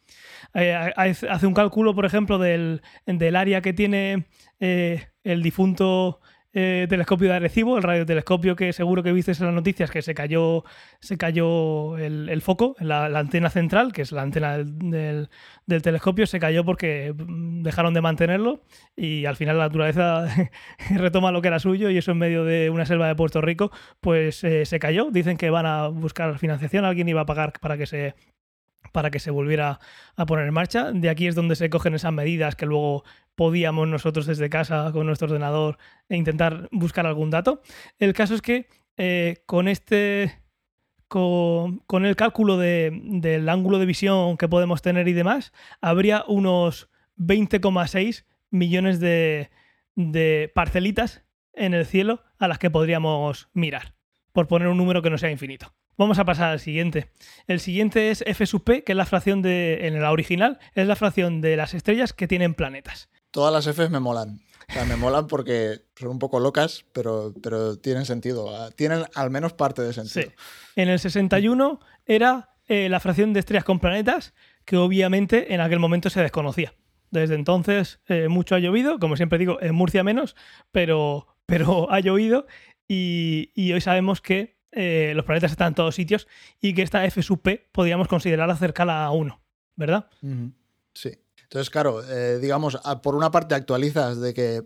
Eh, hace un cálculo, por ejemplo, del, del área que tiene eh, el difunto eh, telescopio de Arecibo, el radiotelescopio que seguro que viste en las noticias que se cayó, se cayó el, el foco, la, la antena central, que es la antena del, del- telescopio, se cayó porque dejaron de mantenerlo y al final la naturaleza retoma lo que era suyo y eso en medio de una selva de Puerto Rico, pues se cayó. Dicen que van a buscar financiación, alguien iba a pagar para que se para que se volviera a poner en marcha. De aquí es donde se cogen esas medidas que luego podíamos nosotros desde casa con nuestro ordenador e intentar buscar algún dato. El caso es que eh, con este con, el cálculo de- del ángulo de visión que podemos tener y demás, habría unos 20,6 millones de, de parcelitas en el cielo a las que podríamos mirar, por poner un número que no sea infinito. Vamos a pasar al siguiente. El siguiente es f sub p, que es la fracción de, en la original, es la fracción de las estrellas que tienen planetas. Todas las Fs me molan. O sea, me molan porque son un poco locas, pero, pero tienen sentido. Tienen al menos parte de sentido. Sí. En el 61 era eh, la fracción de estrellas con planetas, que obviamente en aquel momento se desconocía. Desde entonces eh, mucho ha llovido, como siempre digo, en Murcia menos, pero, pero ha llovido y, y hoy sabemos que eh, los planetas están en todos sitios y que esta F sub P podríamos considerarla cercana a 1, ¿verdad? Sí. Entonces, claro, eh, digamos, por una parte actualizas de que,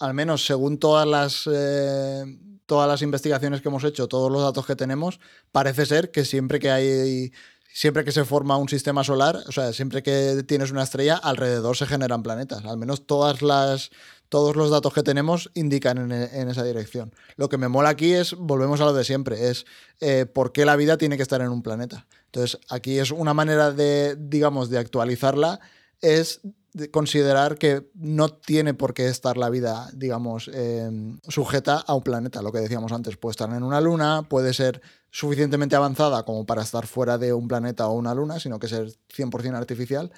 al menos según todas las, eh, todas las investigaciones que hemos hecho, todos los datos que tenemos, parece ser que siempre que hay siempre que se forma un sistema solar, o sea, siempre que tienes una estrella, alrededor se generan planetas. Al menos todas las, todos los datos que tenemos indican en, esa dirección. Lo que me mola aquí es, volvemos a lo de siempre, es eh, por qué la vida tiene que estar en un planeta. Entonces, aquí es una manera de, digamos, de actualizarla, es considerar que no tiene por qué estar la vida, digamos, em, sujeta a un planeta. Lo que decíamos antes, puede estar en una luna, puede ser suficientemente avanzada como para estar fuera de un planeta o una luna, sino que ser 100% artificial.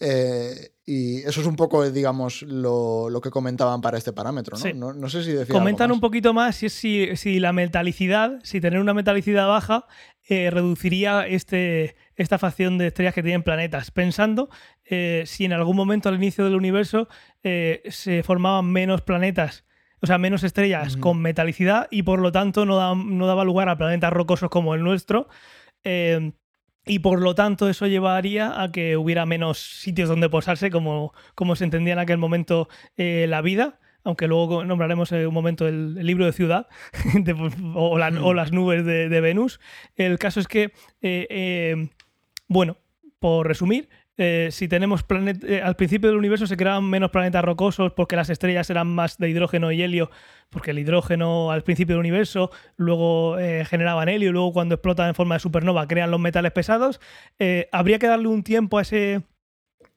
Eh, y eso es un poco, digamos, lo, que comentaban para este parámetro, ¿no? No, sé si. Comentan un poquito más si, si, si, la metalicidad, si tener una metalicidad baja, eh, reduciría este, esta facción de estrellas que tienen planetas, pensando eh, si en algún momento al inicio del universo se formaban menos planetas o sea, menos estrellas con metalicidad y por lo tanto no, no, daba lugar a planetas rocosos como el nuestro. Y por lo tanto eso llevaría a que hubiera menos sitios donde posarse, como, como se entendía en aquel momento eh, la vida, aunque luego nombraremos en un momento el, libro de ciudad o, las nubes de, Venus. El caso es que, eh, eh, bueno, por resumir, eh, si tenemos planetas. Eh, al principio del universo se creaban menos planetas rocosos porque las estrellas eran más de hidrógeno y helio, porque el hidrógeno al principio del universo luego eh, generaban helio y luego cuando explotan en forma de supernova crean los metales pesados. habría que darle un tiempo a ese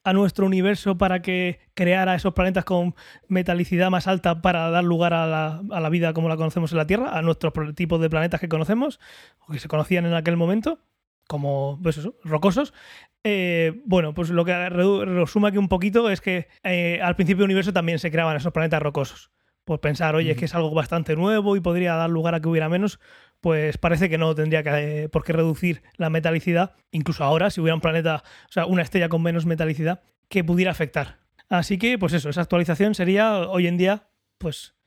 a nuestro universo para que creara esos planetas con metalicidad más alta para dar lugar a la, a la vida como la conocemos en la Tierra, a nuestros tipos de planetas que conocemos o que se conocían en aquel momento como pues eso, rocosos. Eh, bueno, pues lo que resume aquí un poquito es que eh, al principio del universo también se creaban esos planetas rocosos. Por pensar, oye, es que es algo bastante nuevo y podría dar lugar a que hubiera menos, pues parece que no tendría que, eh, por qué reducir la metalicidad, incluso ahora, si hubiera un planeta, o sea, una estrella con menos metalicidad, que pudiera afectar. Así que, pues eso, esa actualización sería hoy en día, pues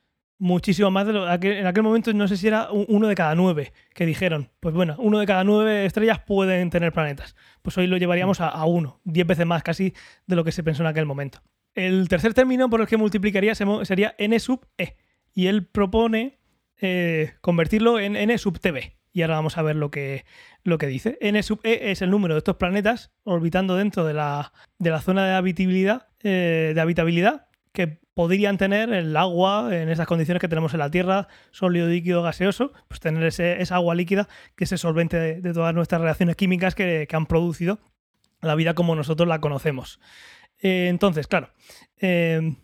muchísimo más de lo en aquel momento no sé si era uno de cada nueve que dijeron pues bueno uno de cada nueve estrellas pueden tener planetas pues hoy lo llevaríamos a, uno diez veces más casi de lo que se pensó en aquel momento. El tercer término por el que multiplicaría sería n sub e y él propone eh, convertirlo en n sub tb y ahora vamos a ver lo que, lo que dice. N sub e es el número de estos planetas orbitando dentro de la, de la zona de habitabilidad, eh, de habitabilidad que podrían tener el agua en esas condiciones que tenemos en la Tierra, sólido, líquido, gaseoso, pues tener esa agua líquida que es el solvente de, todas nuestras reacciones químicas que, han producido la vida como nosotros la conocemos. Eh, entonces, claro, eh,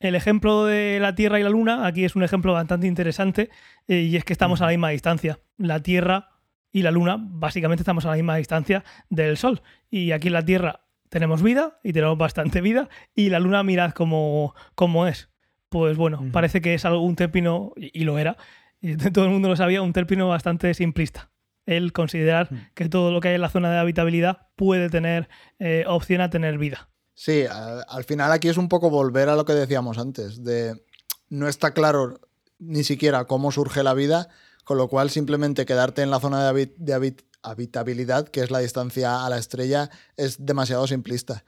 el ejemplo de la Tierra y la Luna aquí es un ejemplo bastante interesante eh, y es que estamos a la misma distancia. La Tierra y la Luna básicamente estamos a la misma distancia del Sol y aquí en la Tierra tenemos vida y tenemos bastante vida y la luna mirad cómo, cómo es. Pues bueno, parece que es algo, un término, y, lo era, y todo el mundo lo sabía, un término bastante simplista. El considerar que todo lo que hay en la zona de habitabilidad puede tener eh, opción a tener vida. Sí, al final aquí es un poco volver a lo que decíamos antes, de no está claro ni siquiera cómo surge la vida, con lo cual simplemente quedarte en la zona de, de, habitabilidad, que es la distancia a la estrella, es demasiado simplista.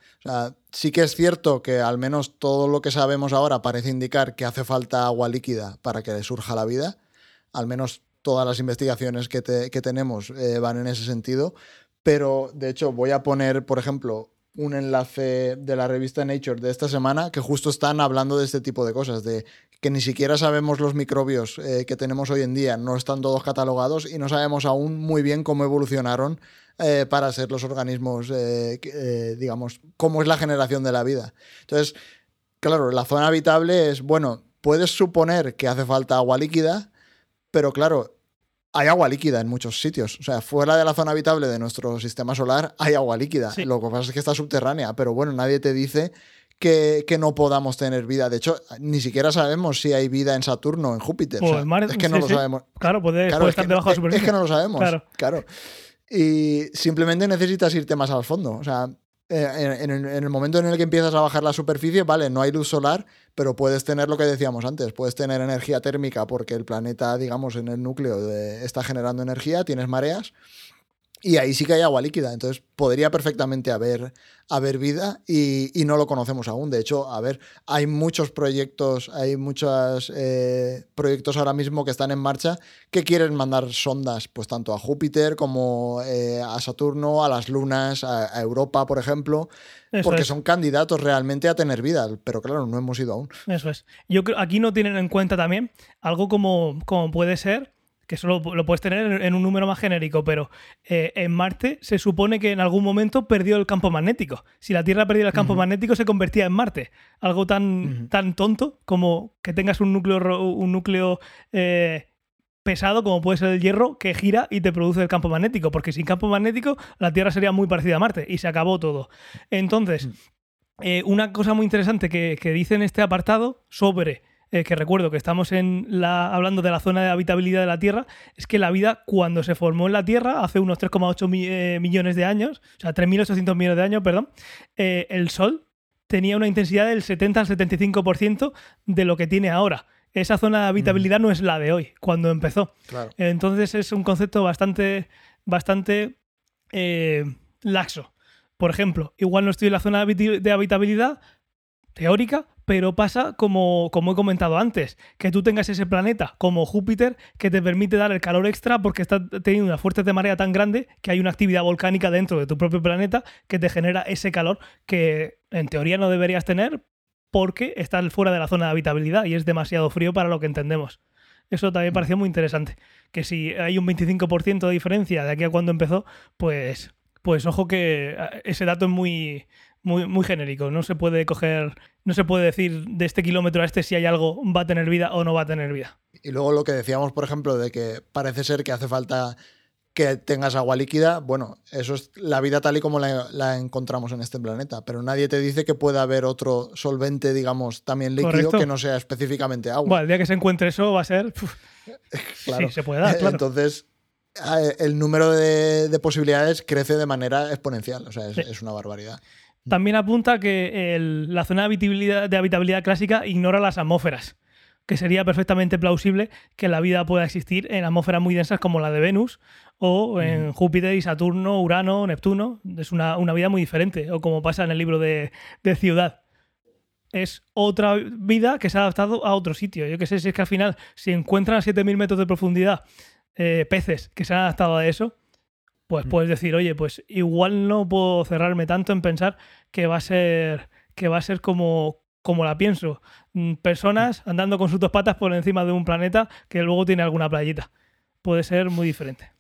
sí que es cierto que al menos todo lo que sabemos ahora parece indicar que hace falta agua líquida para que surja la vida. Al menos todas las investigaciones que, tenemos eh, van en ese sentido. Pero de hecho voy a poner, por ejemplo, un enlace de la revista Nature de esta semana que justo están hablando de este tipo de cosas, de que ni siquiera sabemos los microbios eh, que tenemos hoy en día, no están todos catalogados y no sabemos aún muy bien cómo evolucionaron eh, para ser los organismos, eh, digamos, cómo es la generación de la vida. Entonces, claro, la zona habitable es, bueno, puedes suponer que hace falta agua líquida, pero claro, hay agua líquida en muchos sitios. O sea, fuera de la zona habitable de nuestro sistema solar hay agua líquida. Sí. Lo que pasa es que está subterránea, pero bueno, nadie te dice que, que no podamos tener vida. De hecho, ni siquiera sabemos si hay vida en Saturno o en Júpiter. O O sea, en Marte, es que no sí, lo sí. sabemos. Claro, puede, Claro, puede es que, estar debajo de la superficie. es que no lo sabemos. Claro. Claro. Y simplemente necesitas irte más al fondo. O sea, eh, en, en el- en el momento en el que empiezas a bajar la superficie, vale, no hay luz solar, pero puedes tener lo que decíamos antes, puedes tener energía térmica porque el planeta, digamos, en el núcleo de- está generando energía, tienes mareas. Y ahí sí que hay agua líquida, entonces podría perfectamente haber, haber vida y, y no lo conocemos aún. De hecho, a ver, hay muchos proyectos, hay muchos eh, proyectos ahora mismo que están en marcha que quieren mandar sondas, pues tanto a Júpiter como eh, a Saturno, a las lunas, a, a Europa, por ejemplo, Eso porque es. son candidatos realmente a tener vida, pero claro, no hemos ido aún. Eso es. Yo creo aquí no tienen en cuenta también algo como, como puede ser, que solo lo puedes tener en, en un número más genérico, pero eh, en Marte se supone que en algún momento perdió el campo magnético. Si la Tierra perdiera el campo magnético, se convertía en Marte. Algo tan, tan tonto como que tengas un núcleo, un núcleo eh, pesado, como puede ser el hierro, que gira y te produce el campo magnético. Porque sin campo magnético, la Tierra sería muy parecida a Marte y se acabó todo. Entonces, eh, una cosa muy interesante que, que dice en este apartado sobre, eh, que recuerdo que estamos en la, hablando de la zona de habitabilidad de la Tierra, es que la vida cuando se formó en la Tierra, hace unos 3,8 mi- eh, millones de años, o sea, 3.800 millones de años, perdón, eh, el Sol tenía una intensidad del 70 al 75% de lo que tiene ahora. Esa zona de habitabilidad no es la de hoy, cuando empezó. Claro. Entonces es un concepto bastante, bastante eh, laxo. Por ejemplo, igual no estoy en la zona de habitabilidad teórica, pero pasa como, como he comentado antes, que tú tengas ese planeta como Júpiter que te permite dar el calor extra porque está teniendo una fuerza de marea tan grande que hay una actividad volcánica dentro de tu propio planeta que te genera ese calor que en teoría no deberías tener porque estás fuera de la zona de habitabilidad y es demasiado frío para lo que entendemos. Eso también pareció muy interesante. Que si hay un 25% de diferencia de aquí a cuando empezó, pues, pues ojo que eh, ese dato es muy, muy, muy genérico. No se puede coger, no se puede decir de este kilómetro a este si hay algo va a tener vida o no va a tener vida. Y luego lo que decíamos, por ejemplo, de que parece ser que hace falta que tengas agua líquida, bueno, eso es la vida tal y como la, la encontramos en este planeta, pero nadie te dice que pueda haber otro solvente, digamos, también líquido Correcto. que no sea específicamente agua. Bueno, el día que se encuentre eso va a ser... Claro. Sí, se puede dar, claro. Entonces, eh, el número de, de posibilidades crece de manera exponencial, o sea, es, Sí. es una barbaridad. También apunta que el- la zona de habitabilidad, de habitabilidad clásica ignora las atmósferas, que sería perfectamente plausible que la vida pueda existir en atmósferas muy densas como la de Venus o en Júpiter y Saturno, Urano, Neptuno. Es una, una vida muy diferente, o como pasa en el libro de, de Ciudad. Es otra vida que se ha adaptado a otro sitio. Yo que sé, si es que al final, si encuentran a 7.000 metros de profundidad eh, peces que se han adaptado a eso, pues Mm. puedes decir, oye, pues igual no puedo cerrarme tanto en pensar que va a ser, que va a ser como, como la pienso. Mm, Personas andando con sus dos patas por encima de un planeta que luego tiene alguna playita. Puede ser muy diferente.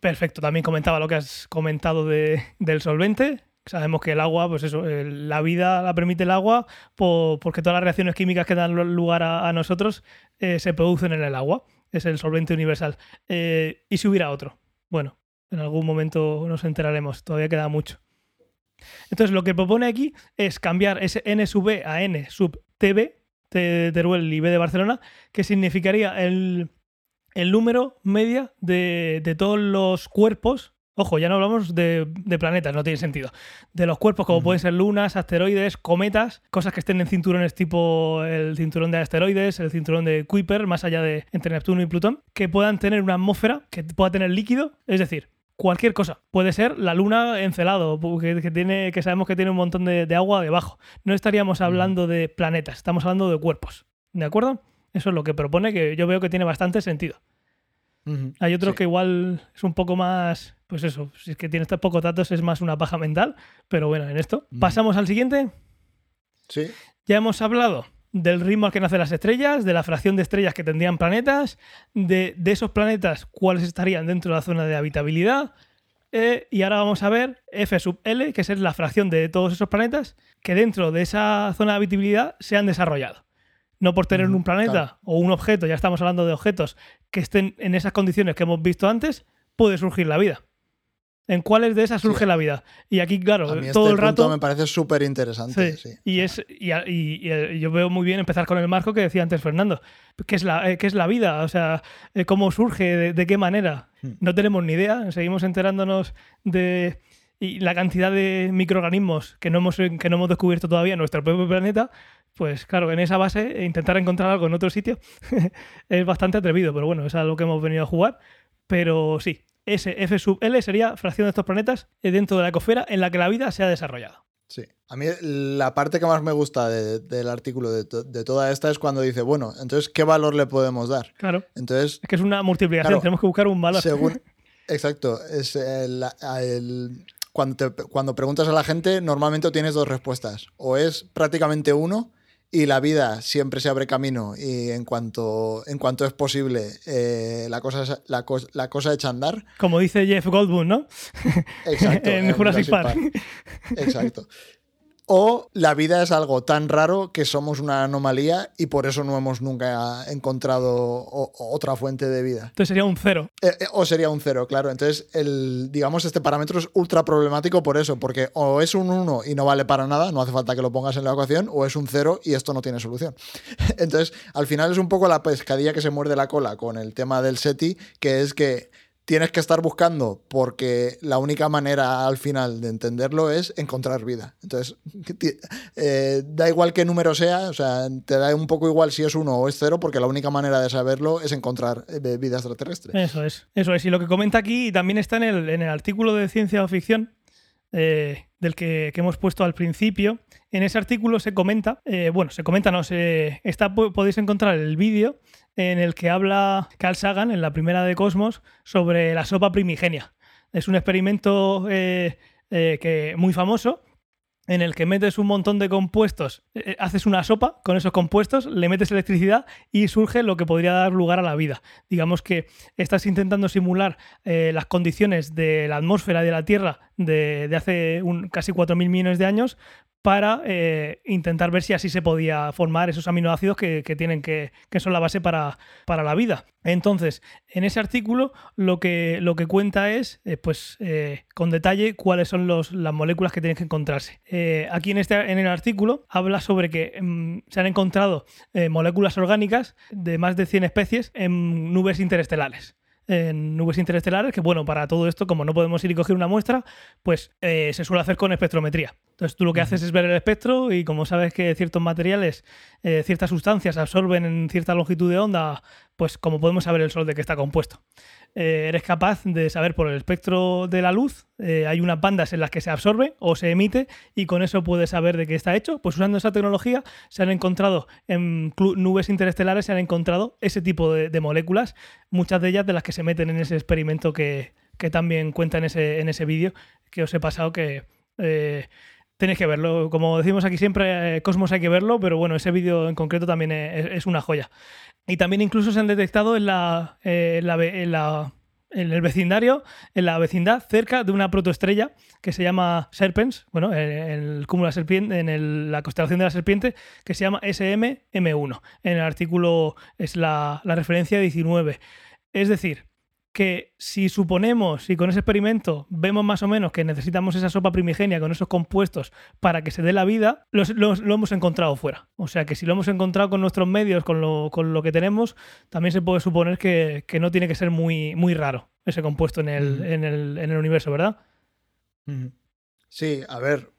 Perfecto, también comentaba lo que has comentado de- del solvente. Sabemos que el agua, pues eso, la vida la permite el agua po- porque todas las reacciones químicas que dan lu- lugar a, a nosotros eh, se producen en el agua. Es el solvente universal. Eh, ¿Y si hubiera otro? Bueno, en algún momento nos enteraremos, todavía queda mucho. Entonces, lo que propone aquí es cambiar ese N sub B a N sub TB, T de Teruel y B de Barcelona, que significaría el, el número media de, de todos los cuerpos. Ojo, ya no hablamos de, de planetas, no tiene sentido. De los cuerpos como pueden ser lunas, asteroides, cometas, cosas que estén en cinturones tipo el cinturón de asteroides, el cinturón de Kuiper, más allá de entre Neptuno y Plutón, que puedan tener una atmósfera, que pueda tener líquido, es decir, cualquier cosa. Puede ser la luna encelado, que, que tiene, que sabemos que tiene un montón de, de agua debajo. No estaríamos hablando de planetas, estamos hablando de cuerpos. ¿De acuerdo? Eso es lo que propone, que yo veo que tiene bastante sentido. Hay otros Sí. que igual es un poco más, pues eso, si es que tiene estos pocos datos es más una paja mental, pero bueno, en esto. Pasamos al siguiente. Sí. Ya hemos hablado del ritmo al que nacen las estrellas, de la fracción de estrellas que tendrían planetas, de, de esos planetas cuáles estarían dentro de la zona de habitabilidad. Eh, y ahora vamos a ver F sub L, que es la fracción de todos esos planetas que dentro de esa zona de habitabilidad se han desarrollado. No por tener un planeta claro. o un objeto, ya estamos hablando de objetos que estén en esas condiciones que hemos visto antes, puede surgir la vida. ¿En cuáles de esas surge Sí. la vida? Y aquí, claro, A mí todo este el rato. me parece súper interesante. Sí, Sí. Y, es, y, a- y- y, eh, yo veo muy bien empezar con el marco que decía antes Fernando. ¿Qué es la, eh, qué es la vida? O sea, eh, ¿cómo surge? ¿De, de qué manera? Hmm. No tenemos ni idea. Seguimos enterándonos de y la cantidad de microorganismos que no, hemos, que no hemos descubierto todavía en nuestro propio planeta. Pues claro, en esa base, eh, intentar encontrar algo en otro sitio es bastante atrevido. Pero bueno, es a lo que hemos venido a jugar. Pero sí, F sub L sería fracción de estos planetas eh, dentro de la ecosfera en la que la vida se ha desarrollado. Sí. A mí la parte que más me gusta de- del artículo de, to- de toda esta es cuando dice, bueno, entonces, ¿qué valor le podemos dar? Claro. Entonces, Es que es una multiplicación, Claro. tenemos que buscar un valor. según... Exacto. Es el- el- cuando, te- cuando preguntas a la gente, normalmente tienes dos respuestas. O es prácticamente uno y la vida siempre se abre camino y en cuanto, en cuanto es posible eh, la, cosa, la, la cosa echa a andar. Como dice Jeff Goldblum, ¿no? Exacto. en Jurassic Park. Exacto. O la vida es algo tan raro que somos una anomalía y por eso no hemos nunca encontrado o- otra fuente de vida. Entonces sería un cero. Eh, eh, o sería un cero, claro. Entonces, el, digamos, este parámetro es ultra problemático por eso, porque o es un 1 y no vale para nada, no hace falta que lo pongas en la ecuación, o es un 0 y esto no tiene solución. Entonces, al final es un poco la pescadilla que se muerde la cola con el tema del SETI, que es que tienes que estar buscando porque la única manera al final de entenderlo es encontrar vida. Entonces, eh, da igual qué número sea, o sea, te da un poco igual si es uno o es cero, porque la única manera de saberlo es encontrar eh, vida extraterrestre. Eso es. Eso es. Y lo que comenta aquí también está en el, en el artículo de ciencia o ficción eh, del que, que hemos puesto al principio. En ese artículo se comenta, eh, bueno, se comenta, no, se, está, po- podéis encontrar el vídeo en el que habla Carl Sagan en la primera de Cosmos sobre la sopa primigenia. Es un experimento eh, eh, que, muy famoso en el que metes un montón de compuestos, eh, haces una sopa con esos compuestos, le metes electricidad y surge lo que podría dar lugar a la vida. Digamos que estás intentando simular eh, las condiciones de la atmósfera de la Tierra de, de hace un, casi 4.000 millones de años para eh, intentar ver si así se podía formar esos aminoácidos que, tienen que, que son la base para, para la vida. Entonces, en ese artículo lo que, lo que cuenta es, eh, pues, eh, con detalle cuáles son los, las moléculas que tienen que encontrarse. Aquí en, este, en el artículo habla sobre que mm, se han encontrado moléculas orgánicas de más de 100 especies en nubes interestelares en nubes interestelares, que bueno, para todo esto, como no podemos ir y coger una muestra, pues eh, se suele hacer con espectrometría. Entonces tú lo que haces es ver el espectro y como sabes que ciertos materiales, eh, ciertas sustancias absorben en cierta longitud de onda, pues como podemos saber el Sol de qué está compuesto. Eh, eres capaz de saber por el espectro de la luz, eh, hay unas bandas en las que se absorbe o se emite y con eso puedes saber de qué está hecho. Pues usando esa tecnología se han encontrado en nubes interestelares, se han encontrado ese tipo de, de moléculas, muchas de ellas de las que se meten en ese experimento que, que también cuenta en ese, en ese vídeo que os he pasado que... eh, Tenéis que verlo. Como decimos aquí siempre, eh, Cosmos hay que verlo, pero bueno, ese vídeo en concreto también es, una joya. Y también incluso se han detectado en la, eh, en la en el vecindario, en la vecindad, cerca de una protoestrella que se llama Serpens, bueno, en el cúmulo serpiente, en la constelación de la serpiente, que se llama SMM1. En el artículo es la referencia 19. Es decir, que si suponemos y con ese experimento vemos más o menos que necesitamos esa sopa primigenia con esos compuestos para que se dé la vida, los- los- lo hemos encontrado fuera. O sea que si lo hemos encontrado con nuestros medios, con lo, con lo que tenemos, también se puede suponer que, que no tiene que ser muy, muy raro ese compuesto en el, en el, en el universo, ¿verdad? Sí, a ver,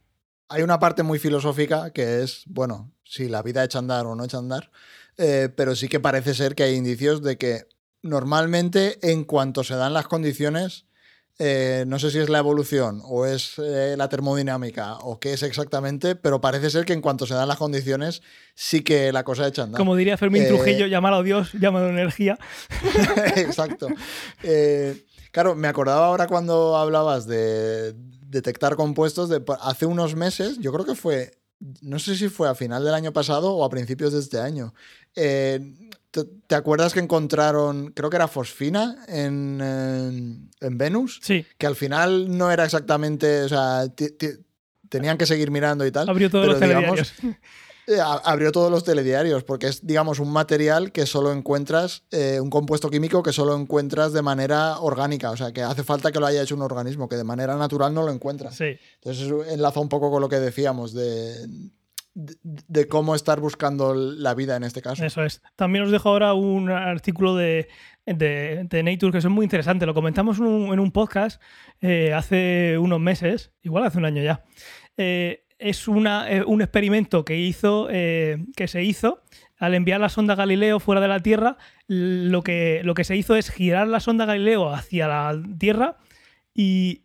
hay una parte muy filosófica que es, bueno, si la vida echa a andar o no echa a andar, eh, pero sí que parece ser que hay indicios de que normalmente en cuanto se dan las condiciones, eh, no sé si es la evolución o es eh, la termodinámica o qué es exactamente, pero parece ser que en cuanto se dan las condiciones sí que la cosa echa a andar. Como diría Fermín Eh, Trujillo, llamar a Dios, llámalo energía. Exacto. Eh, claro, me acordaba ahora cuando hablabas de detectar compuestos, de, hace unos meses, yo creo que fue no sé si fue a final del año pasado o a principios de este año. ¿Te, acuerdas que encontraron, creo que era fosfina en, en- en Venus? Sí, Que al final no era exactamente, o sea, tenían que seguir mirando y tal. abrió todos pero los digamos, telediarios. eh, abrió todos los telediarios, porque es, digamos, un material que solo encuentras, eh, un compuesto químico que solo encuentras de manera orgánica, o sea, que hace falta que lo haya hecho un organismo, que de manera natural no lo encuentras. Sí, Entonces eso enlaza un poco con lo que decíamos de, de, cómo estar buscando la vida en este caso. eso es. También os dejo ahora un artículo de, de, de Nature que es muy interesante. Lo comentamos en un, podcast eh, hace unos meses, igual hace un año ya. Eh, es una, eh, un experimento que, hizo, que se hizo al enviar la sonda Galileo fuera de la Tierra. Lo que, lo que se hizo es girar la sonda Galileo hacia la Tierra y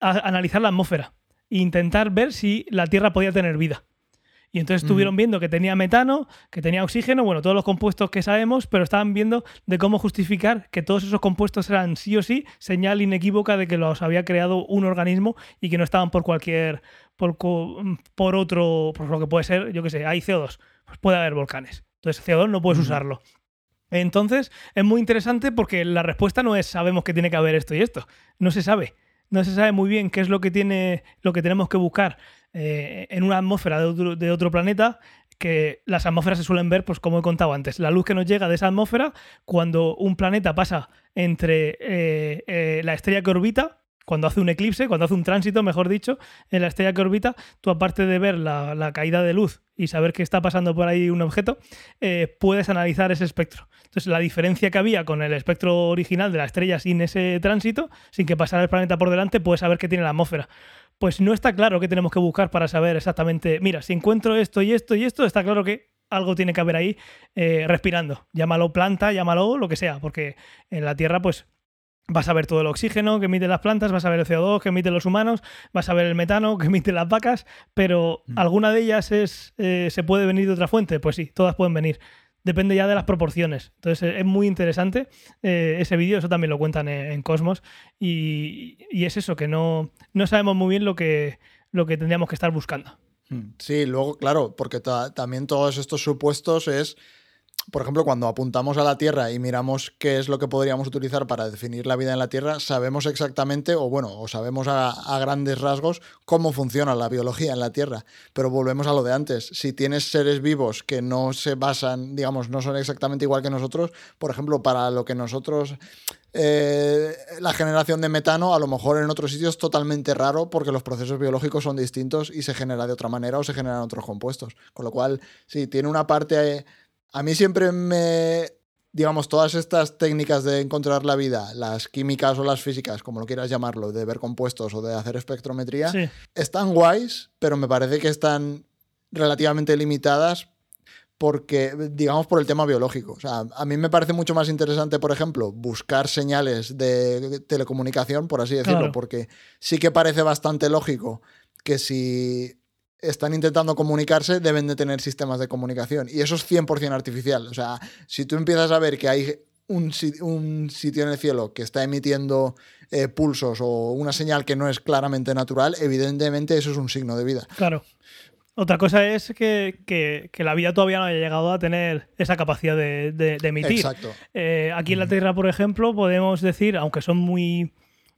analizar la atmósfera e intentar ver si la Tierra podía tener vida. Y entonces estuvieron viendo que tenía metano, que tenía oxígeno, bueno, todos los compuestos que sabemos, pero estaban viendo de cómo justificar que todos esos compuestos eran sí o sí señal inequívoca de que los había creado un organismo y que no estaban por cualquier, por, por otro, por lo que puede ser, yo qué sé, hay CO2, pues puede haber volcanes. Entonces CO2 no puedes usarlo. Entonces es muy interesante porque la respuesta no es sabemos que tiene que haber esto y esto. No se sabe. No se sabe muy bien qué es lo que tiene, lo que tenemos que buscar eh, en una atmósfera de otro, de otro planeta. Que las atmósferas se suelen ver, pues como he contado antes, la luz que nos llega de esa atmósfera cuando un planeta pasa entre eh, eh, la estrella que orbita, cuando hace un eclipse, cuando hace un tránsito, mejor dicho, en la estrella que orbita, tú aparte de ver la, caída de luz y saber que está pasando por ahí un objeto, puedes analizar ese espectro. Entonces, la diferencia que había con el espectro original de la estrella sin ese tránsito, sin que pasara el planeta por delante, puedes saber que tiene la atmósfera. Pues no está claro qué tenemos que buscar para saber exactamente, mira, si encuentro esto y esto y esto, está claro que algo tiene que haber ahí eh, respirando. Llámalo planta, llámalo lo que sea, porque en la Tierra, pues Vas a ver todo el oxígeno que emiten las plantas, vas a ver el CO2 que emiten los humanos, vas a ver el metano que emiten las vacas, pero Mm. ¿alguna de ellas es, eh, se puede venir de otra fuente? Pues sí, todas pueden venir. Depende ya de las proporciones. Entonces eh, es muy interesante eh, ese vídeo, eso también lo cuentan en, Cosmos. Y, y es eso, que no, no sabemos muy bien lo que, lo que tendríamos que estar buscando. Mm, Sí, luego, claro, porque ta- también todos estos supuestos es, por ejemplo, cuando apuntamos a la Tierra y miramos qué es lo que podríamos utilizar para definir la vida en la Tierra, sabemos exactamente, o bueno, o sabemos a, grandes rasgos cómo funciona la biología en la Tierra. Pero volvemos a lo de antes. Si tienes seres vivos que no se basan, digamos, no son exactamente igual que nosotros, por ejemplo, para lo que nosotros eh, la generación de metano a lo mejor en otros sitios es totalmente raro porque los procesos biológicos son distintos y se genera de otra manera o se generan otros compuestos. Con lo cual, sí, tiene una parte... a mí siempre me... Digamos, todas estas técnicas de encontrar la vida, las químicas o las físicas, como lo quieras llamarlo, de ver compuestos o de hacer espectrometría, Sí, están guays, pero me parece que están relativamente limitadas porque, digamos, por el tema biológico. O sea, a mí me parece mucho más interesante, por ejemplo, buscar señales de telecomunicación, por así decirlo, Claro. porque sí que parece bastante lógico que si están intentando comunicarse, deben de tener sistemas de comunicación. Y eso es 100% artificial. O sea, si tú empiezas a ver que hay un, si- un sitio en el cielo que está emitiendo eh, pulsos o una señal que no es claramente natural, evidentemente eso es un signo de vida. claro. Otra cosa es que, que- que la vida todavía no haya llegado a tener esa capacidad de, de- de emitir. Exacto. Eh, aquí en la Tierra, por ejemplo, podemos decir, aunque son muy,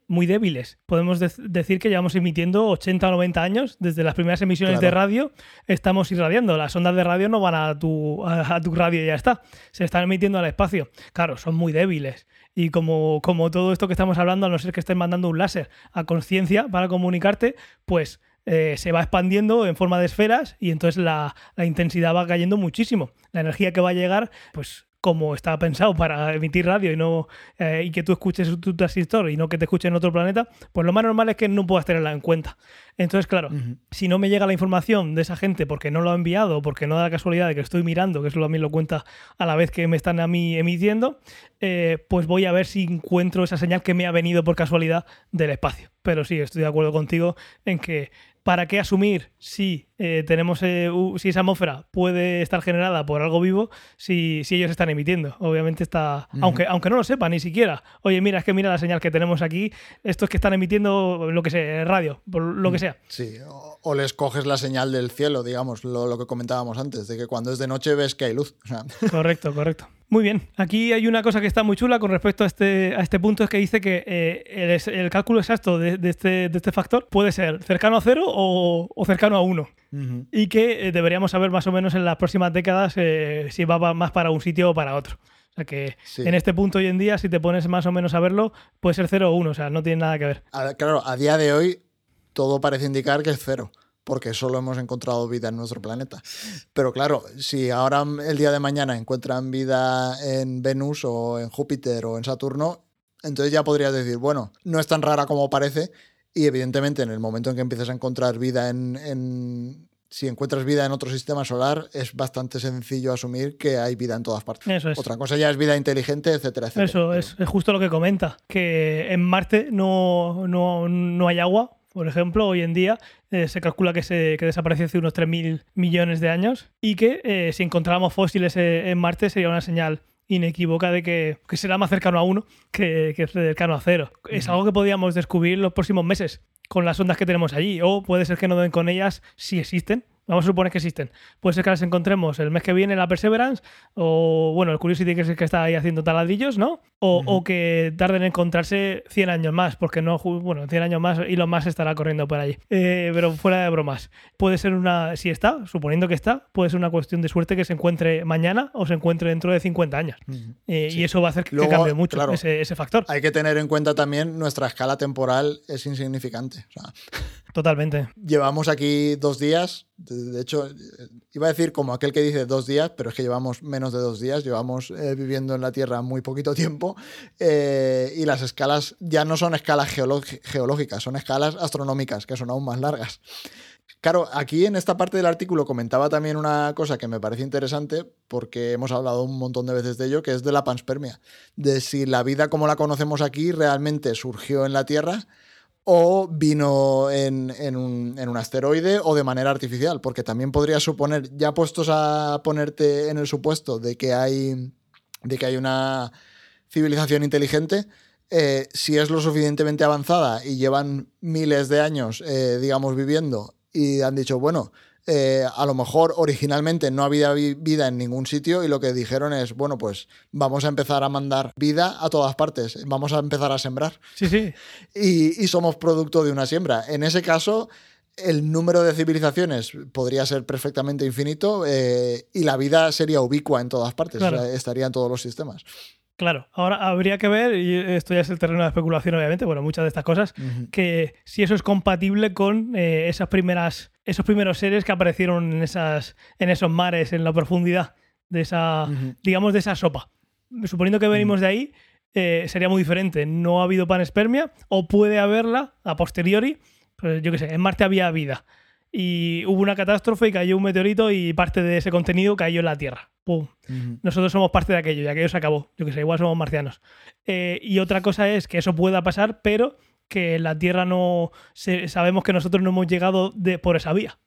muy débiles, podemos dec- decir que llevamos emitiendo 80 o 90 años, desde las primeras emisiones de radio, estamos irradiando. Las ondas de radio no van a tu, a, a tu radio y ya está. Se están emitiendo al espacio. Claro, son muy débiles. Y como, como todo esto que estamos hablando, a no ser que estén mandando un láser a conciencia para comunicarte, pues eh, se va expandiendo en forma de esferas y entonces la, la intensidad va cayendo muchísimo. La energía que va a llegar, pues como está pensado para emitir radio y no eh, y que tú escuches tu transistor y no que te escuche en otro planeta, pues lo más normal es que no puedas tenerla en cuenta. Entonces, claro, si no me llega la información de esa gente porque no lo ha enviado, porque no da la casualidad de que estoy mirando, que eso también lo cuenta a la vez que me están a mí emitiendo, eh, pues voy a ver si encuentro esa señal que me ha venido por casualidad del espacio. Pero sí, estoy de acuerdo contigo en que ¿para qué asumir si eh, tenemos eh, si esa atmósfera puede estar generada por algo vivo si, si ellos están emitiendo? Obviamente está, aunque, aunque no lo sepa ni siquiera. Oye, mira, es que mira la señal que tenemos aquí, estos que están emitiendo lo que sea, radio, por lo que sea. Sí, o, o les coges la señal del cielo, digamos, lo, lo que comentábamos antes, de que cuando es de noche ves que hay luz. O sea, Correcto, correcto. Muy bien. Aquí hay una cosa que está muy chula con respecto a este, a este punto, es que dice que eh, el, el cálculo exacto de, de este, de este factor puede ser cercano a cero o, o cercano a uno. Y que eh, deberíamos saber más o menos en las próximas décadas eh, si va más para un sitio o para otro. O sea que Sí. en este punto hoy en día, si te pones más o menos a verlo, puede ser cero o uno. O sea, no tiene nada que ver. A- claro, a día de hoy todo parece indicar que es cero, porque solo hemos encontrado vida en nuestro planeta. Pero claro, si ahora mm, el día de mañana encuentran vida en Venus o en Júpiter o en Saturno, entonces ya podrías decir, bueno, no es tan rara como parece y evidentemente en el momento en que empieces a encontrar vida en... en- si encuentras vida en otro sistema solar, es bastante sencillo asumir que hay vida en todas partes. Eso es. Otra cosa ya es vida inteligente, etcétera, etcétera. Eso es, es justo lo que comenta, que en Marte no, no, no hay agua, por ejemplo, hoy en día eh, se calcula que, se, que desapareció hace unos 3.000 millones de años y que eh, si encontráramos fósiles eh, en Marte sería una señal inequívoca de que, que será más cercano a uno que, que cercano a cero. Es algo que podríamos descubrir los próximos meses con las ondas que tenemos allí, o puede ser que no den con ellas si existen. Vamos a suponer que existen. Puede ser que las encontremos el mes que viene en la Perseverance, o bueno, el Curiosity que es el que está ahí haciendo taladrillos, ¿no? O, o que tarden en encontrarse 100 años más, porque no, bueno, 100 años más Elon Musk estará corriendo por allí. Eh, pero fuera de bromas. Puede ser una, si está, suponiendo que está, puede ser una cuestión de suerte que se encuentre mañana o se encuentre dentro de 50 años. Eh, Sí. Y eso va a hacer que, que Luego, cambie mucho claro, ese, ese factor. Hay que tener en cuenta también nuestra escala temporal es insignificante. O sea, Totalmente. llevamos aquí dos días. De, hecho, iba a decir como aquel que dice dos días, pero es que llevamos menos de dos días. Llevamos eh, viviendo en la Tierra muy poquito tiempo. eh, y las escalas ya no son escalas geológicas, son escalas astronómicas, que son aún más largas. Claro, aquí en esta parte del artículo comentaba también una cosa que me parece interesante, porque hemos hablado un montón de veces de ello, que es de la panspermia. De si la vida como la conocemos aquí realmente surgió en la Tierra o vino en, en un, en un asteroide o de manera artificial, porque también podría suponer, ya puestos a ponerte en el supuesto de que hay, de que hay una civilización inteligente, eh, si es lo suficientemente avanzada y llevan miles de años, eh, digamos, viviendo y han dicho, bueno, eh, a lo mejor originalmente no había vi- vida en ningún sitio y lo que dijeron es, bueno, pues vamos a empezar a mandar vida a todas partes, vamos a empezar a sembrar Sí, sí. y, y somos producto de una siembra. En ese caso, el número de civilizaciones podría ser perfectamente infinito eh, y la vida sería ubicua en todas partes, Claro. o sea, estaría en todos los sistemas. Claro, ahora habría que ver, y esto ya es el terreno de especulación, obviamente, bueno, muchas de estas cosas, que si eso es compatible con eh, esas primeras, esos primeros seres que aparecieron en, esas, en esos mares, en la profundidad de esa, Ujú. digamos, de esa sopa. Suponiendo que venimos de ahí, eh, sería muy diferente. No ha habido panespermia, o puede haberla a posteriori. Pues yo qué sé, en Marte había vida. Y hubo una catástrofe y cayó un meteorito y parte de ese contenido cayó en la Tierra. ¡Pum! Nosotros somos parte de aquello y aquello se acabó. Yo que sé, igual somos marcianos. Eh, y otra cosa es que eso pueda pasar, pero que la Tierra no. se- sabemos que nosotros no hemos llegado de, por esa vía.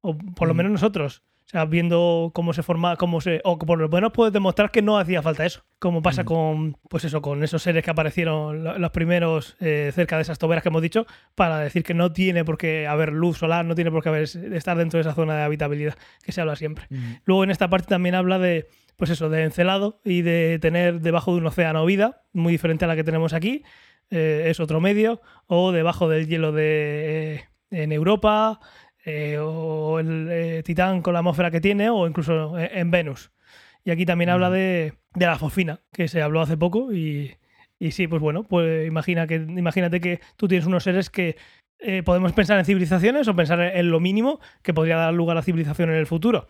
O por lo menos nosotros. O sea, viendo cómo se forma, cómo se. O por lo menos puedes demostrar que no hacía falta eso. Como pasa Mm. con. Pues eso, con esos seres que aparecieron lo- los primeros eh, cerca de esas toberas que hemos dicho, para decir que no tiene por qué haber luz solar, no tiene por qué haber, estar dentro de esa zona de habitabilidad que se habla siempre. Ujú. Luego en esta parte también habla de, pues eso, de encelado y de tener debajo de un océano vida, muy diferente a la que tenemos aquí, eh, es otro medio, o debajo del hielo de, eh, en Europa, eh, o el eh, Titán con la atmósfera que tiene, o incluso en, en Venus. Y aquí también habla de, de la fosfina, que se habló hace poco, y, y sí, pues bueno, pues imagina que, imagínate que tú tienes unos seres que eh, podemos pensar en civilizaciones o pensar en lo mínimo que podría dar lugar a civilización en el futuro.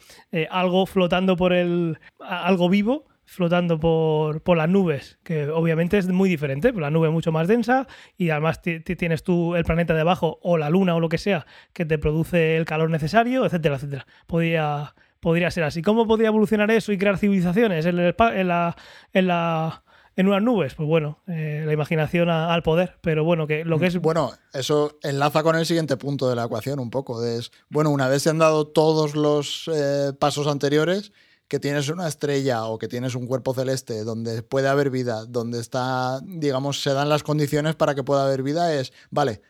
Algo flotando por el. algo vivo flotando por, por las nubes, que obviamente es muy diferente, la nube es mucho más densa y además ti- ti- tienes tú el planeta debajo o la luna o lo que sea que te produce el calor necesario, etcétera, etcétera. Podría, podría ser así. ¿Cómo podría evolucionar eso y crear civilizaciones en, en la, en la unas nubes. Pues bueno, eh, la imaginación al poder. Pero bueno, que lo que es. Bueno, eso enlaza con el siguiente punto de la ecuación un poco. Es, bueno, una vez se han dado todos los eh, pasos anteriores, que tienes una estrella o que tienes un cuerpo celeste donde puede haber vida, donde está, digamos, se dan las condiciones para que pueda haber vida, es, vale,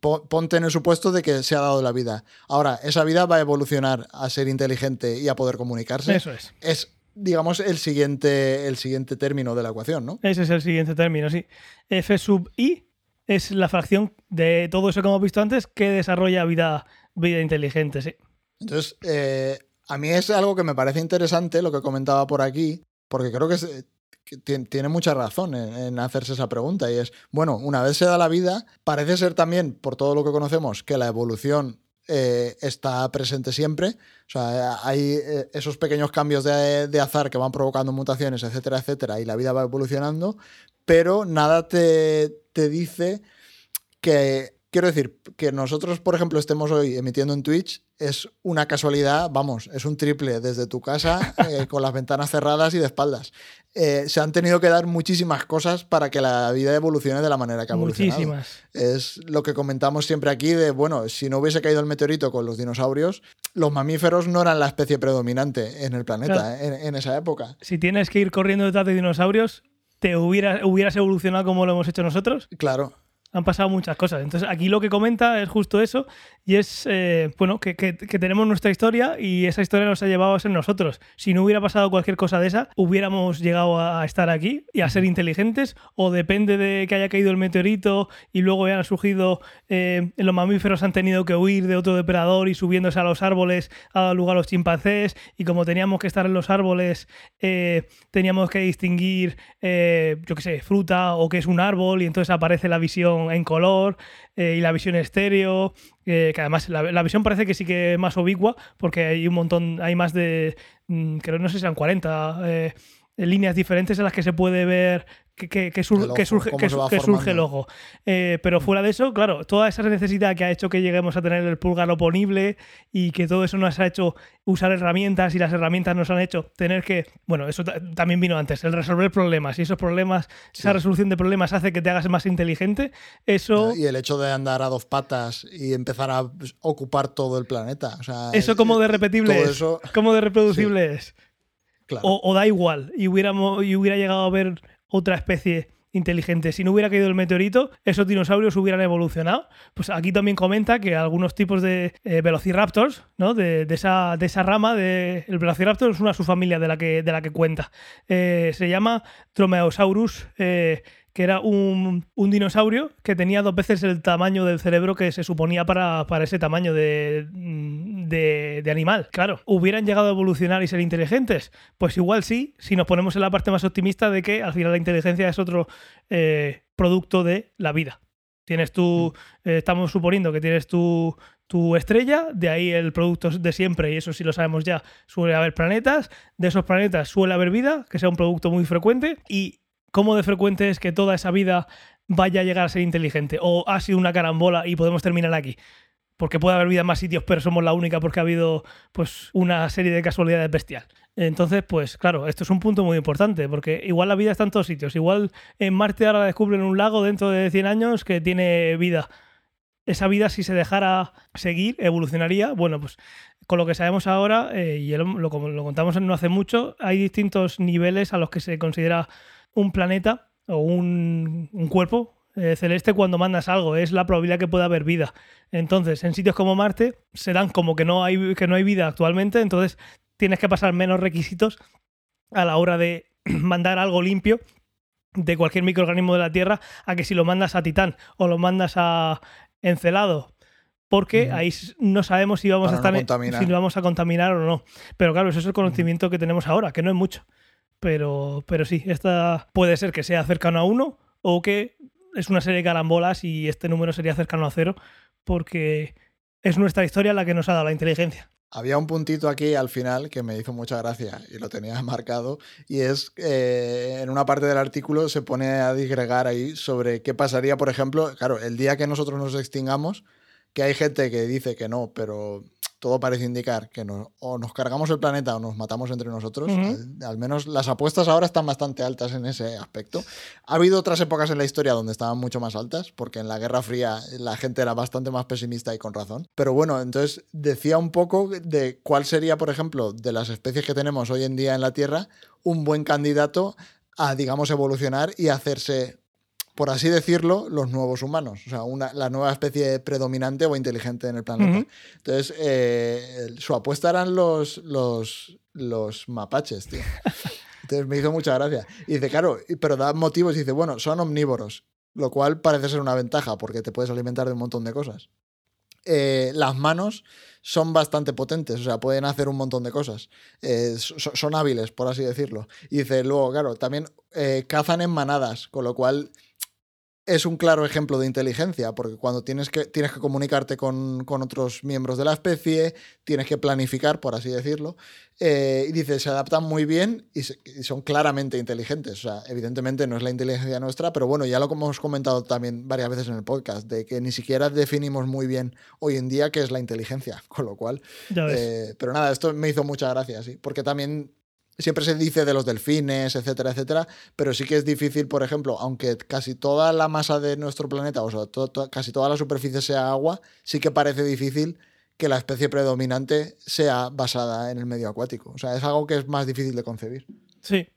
ponte en el supuesto de que se ha dado la vida. Ahora, esa vida va a evolucionar a ser inteligente y a poder comunicarse. Eso es. Es digamos, el siguiente, el siguiente término de la ecuación, ¿no? Ese es el siguiente término, sí. F sub i es la fracción de todo eso que hemos visto antes que desarrolla vida, vida inteligente, sí. Entonces, eh, a mí es algo que me parece interesante lo que comentaba por aquí, porque creo que, tiene mucha razón en, hacerse esa pregunta. Y es, bueno, una vez se da la vida, parece ser también, por todo lo que conocemos, que la evolución eh, está presente siempre. O sea, hay eh, esos pequeños cambios de, de, azar que van provocando mutaciones, etcétera, etcétera, y la vida va evolucionando, pero nada te, te dice que quiero decir que nosotros, por ejemplo, estemos hoy emitiendo en Twitch es una casualidad, vamos, es un triple desde tu casa eh, con las ventanas cerradas y de espaldas. Eh, se han tenido que dar muchísimas cosas para que la vida evolucione de la manera que ha evolucionado. Muchísimas. Es lo que comentamos siempre aquí de, bueno, si no hubiese caído el meteorito con los dinosaurios, los mamíferos no eran la especie predominante en el planeta en, esa época. Si tienes que ir corriendo detrás de dinosaurios, ¿te hubiera, hubieras evolucionado como lo hemos hecho nosotros? Claro han pasado muchas cosas. Entonces, aquí lo que comenta es justo eso, y es, eh, bueno, que, tenemos nuestra historia y esa historia nos ha llevado a ser nosotros. Si no hubiera pasado cualquier cosa de esa, hubiéramos llegado a estar aquí y a ser inteligentes, o depende de que haya caído el meteorito y luego hayan surgido, eh, los mamíferos han tenido que huir de otro depredador y subiéndose a los árboles ha dado lugar a los chimpancés, y como teníamos que estar en los árboles, eh, teníamos que distinguir, yo qué sé, fruta o que es un árbol, y entonces aparece la visión en color eh, y la visión estéreo, eh, que además la, visión parece que sí que es más obicua porque hay un montón, hay más de, mm, creo no sé si sean 40 eh, líneas diferentes en las que se puede ver que, surge, surge el ojo. Eh, pero fuera de eso, claro, toda esa necesidad que ha hecho que lleguemos a tener el pulgar oponible y que todo eso nos ha hecho usar herramientas y las herramientas nos han hecho tener que, bueno, eso también vino antes, el resolver problemas y esos problemas, esa resolución de problemas hace que te hagas más inteligente, eso... Y el hecho de andar a dos patas y empezar a ocupar todo el planeta. eso como de repetible es, como de reproducible es. O, da igual, y, hubiéramos, y hubiera llegado a ver otra especie inteligente. Si no hubiera caído el meteorito, esos dinosaurios hubieran evolucionado. Pues aquí también comenta que algunos tipos de eh, velociraptors, ¿no? De, esa, de esa rama, de, el velociraptor es una subfamilia de la que, de la que cuenta. Eh, se llama Dromaeosaurus eh, que era un, dinosaurio que tenía dos veces el tamaño del cerebro que se suponía para, ese tamaño de, de, animal. Claro, ¿hubieran llegado a evolucionar y ser inteligentes? Pues igual sí, si nos ponemos en la parte más optimista de que al final la inteligencia es otro eh, producto de la vida. Tienes tú, mm. eh, estamos suponiendo que tienes tu, tu estrella, de ahí el producto de siempre, y eso sí lo sabemos ya, suele haber planetas, de esos planetas suele haber vida, que sea un producto muy frecuente, y ¿cómo de frecuente es que toda esa vida vaya a llegar a ser inteligente? ¿O ha sido una carambola y podemos terminar aquí? Porque puede haber vida en más sitios, pero somos la única porque ha habido pues una serie de casualidades bestial. Entonces, pues claro, esto es un punto muy importante, porque igual la vida está en todos sitios. Igual en Marte ahora descubren un lago dentro de 100 años que tiene vida. Esa vida, si se dejara seguir, evolucionaría. Bueno, pues con lo que sabemos ahora, eh, y lo, lo, lo contamos no hace mucho, hay distintos niveles a los que se considera un planeta o un, cuerpo eh, celeste cuando mandas algo, es la probabilidad que pueda haber vida. Entonces, en sitios como Marte se dan como que no hay, que no hay vida actualmente, entonces tienes que pasar menos requisitos a la hora de mandar algo limpio de cualquier microorganismo de la Tierra a que si lo mandas a Titán o lo mandas a Encelado, porque ahí no sabemos si vamos a estar si lo vamos a contaminar o no. Pero claro, eso es el conocimiento que tenemos ahora, que no es mucho. Pero, pero sí, esta puede ser que sea cercano a uno o que es una serie de carambolas y este número sería cercano a cero porque es nuestra historia la que nos ha dado la inteligencia. Había un puntito aquí al final que me hizo mucha gracia y lo tenía marcado y es eh, en una parte del artículo se pone a disgregar ahí sobre qué pasaría, por ejemplo, claro, el día que nosotros nos extingamos, que hay gente que dice que no, pero todo parece indicar que o nos cargamos el planeta o nos matamos entre nosotros. Al menos las apuestas ahora están bastante altas en ese aspecto. Ha habido otras épocas en la historia donde estaban mucho más altas, porque en la Guerra Fría la gente era bastante más pesimista y con razón. Pero bueno, entonces decía un poco de cuál sería, por ejemplo, de las especies que tenemos hoy en día en la Tierra, un buen candidato a, digamos, evolucionar y hacerse por así decirlo, los nuevos humanos, o sea, una, la nueva especie predominante o inteligente en el planeta. Entonces, eh, su apuesta eran los, los, los mapaches, tío. Entonces me hizo mucha gracia. Y dice, claro, pero da motivos y dice, bueno, son omnívoros, lo cual parece ser una ventaja porque te puedes alimentar de un montón de cosas. Eh, las manos son bastante potentes, o sea, pueden hacer un montón de cosas. Eh, so- son hábiles, por así decirlo. Y dice, luego, claro, también eh, cazan en manadas, con lo cual es un claro ejemplo de inteligencia, porque cuando tienes que, tienes que comunicarte con, con otros miembros de la especie, tienes que planificar, por así decirlo, eh, y dice, se adaptan muy bien y, se- y son claramente inteligentes. O sea, evidentemente no es la inteligencia nuestra, pero bueno, ya lo hemos comentado también varias veces en el podcast, de que ni siquiera definimos muy bien hoy en día qué es la inteligencia, con lo cual... Eh, pero nada, esto me hizo mucha gracia, sí, porque también siempre se dice de los delfines, etcétera, etcétera, pero sí que es difícil, por ejemplo, aunque casi toda la masa de nuestro planeta, o sea, casi toda la superficie sea agua, sí que parece difícil que la especie predominante sea basada en el medio acuático. O sea, es algo que es más difícil de concebir. Sí.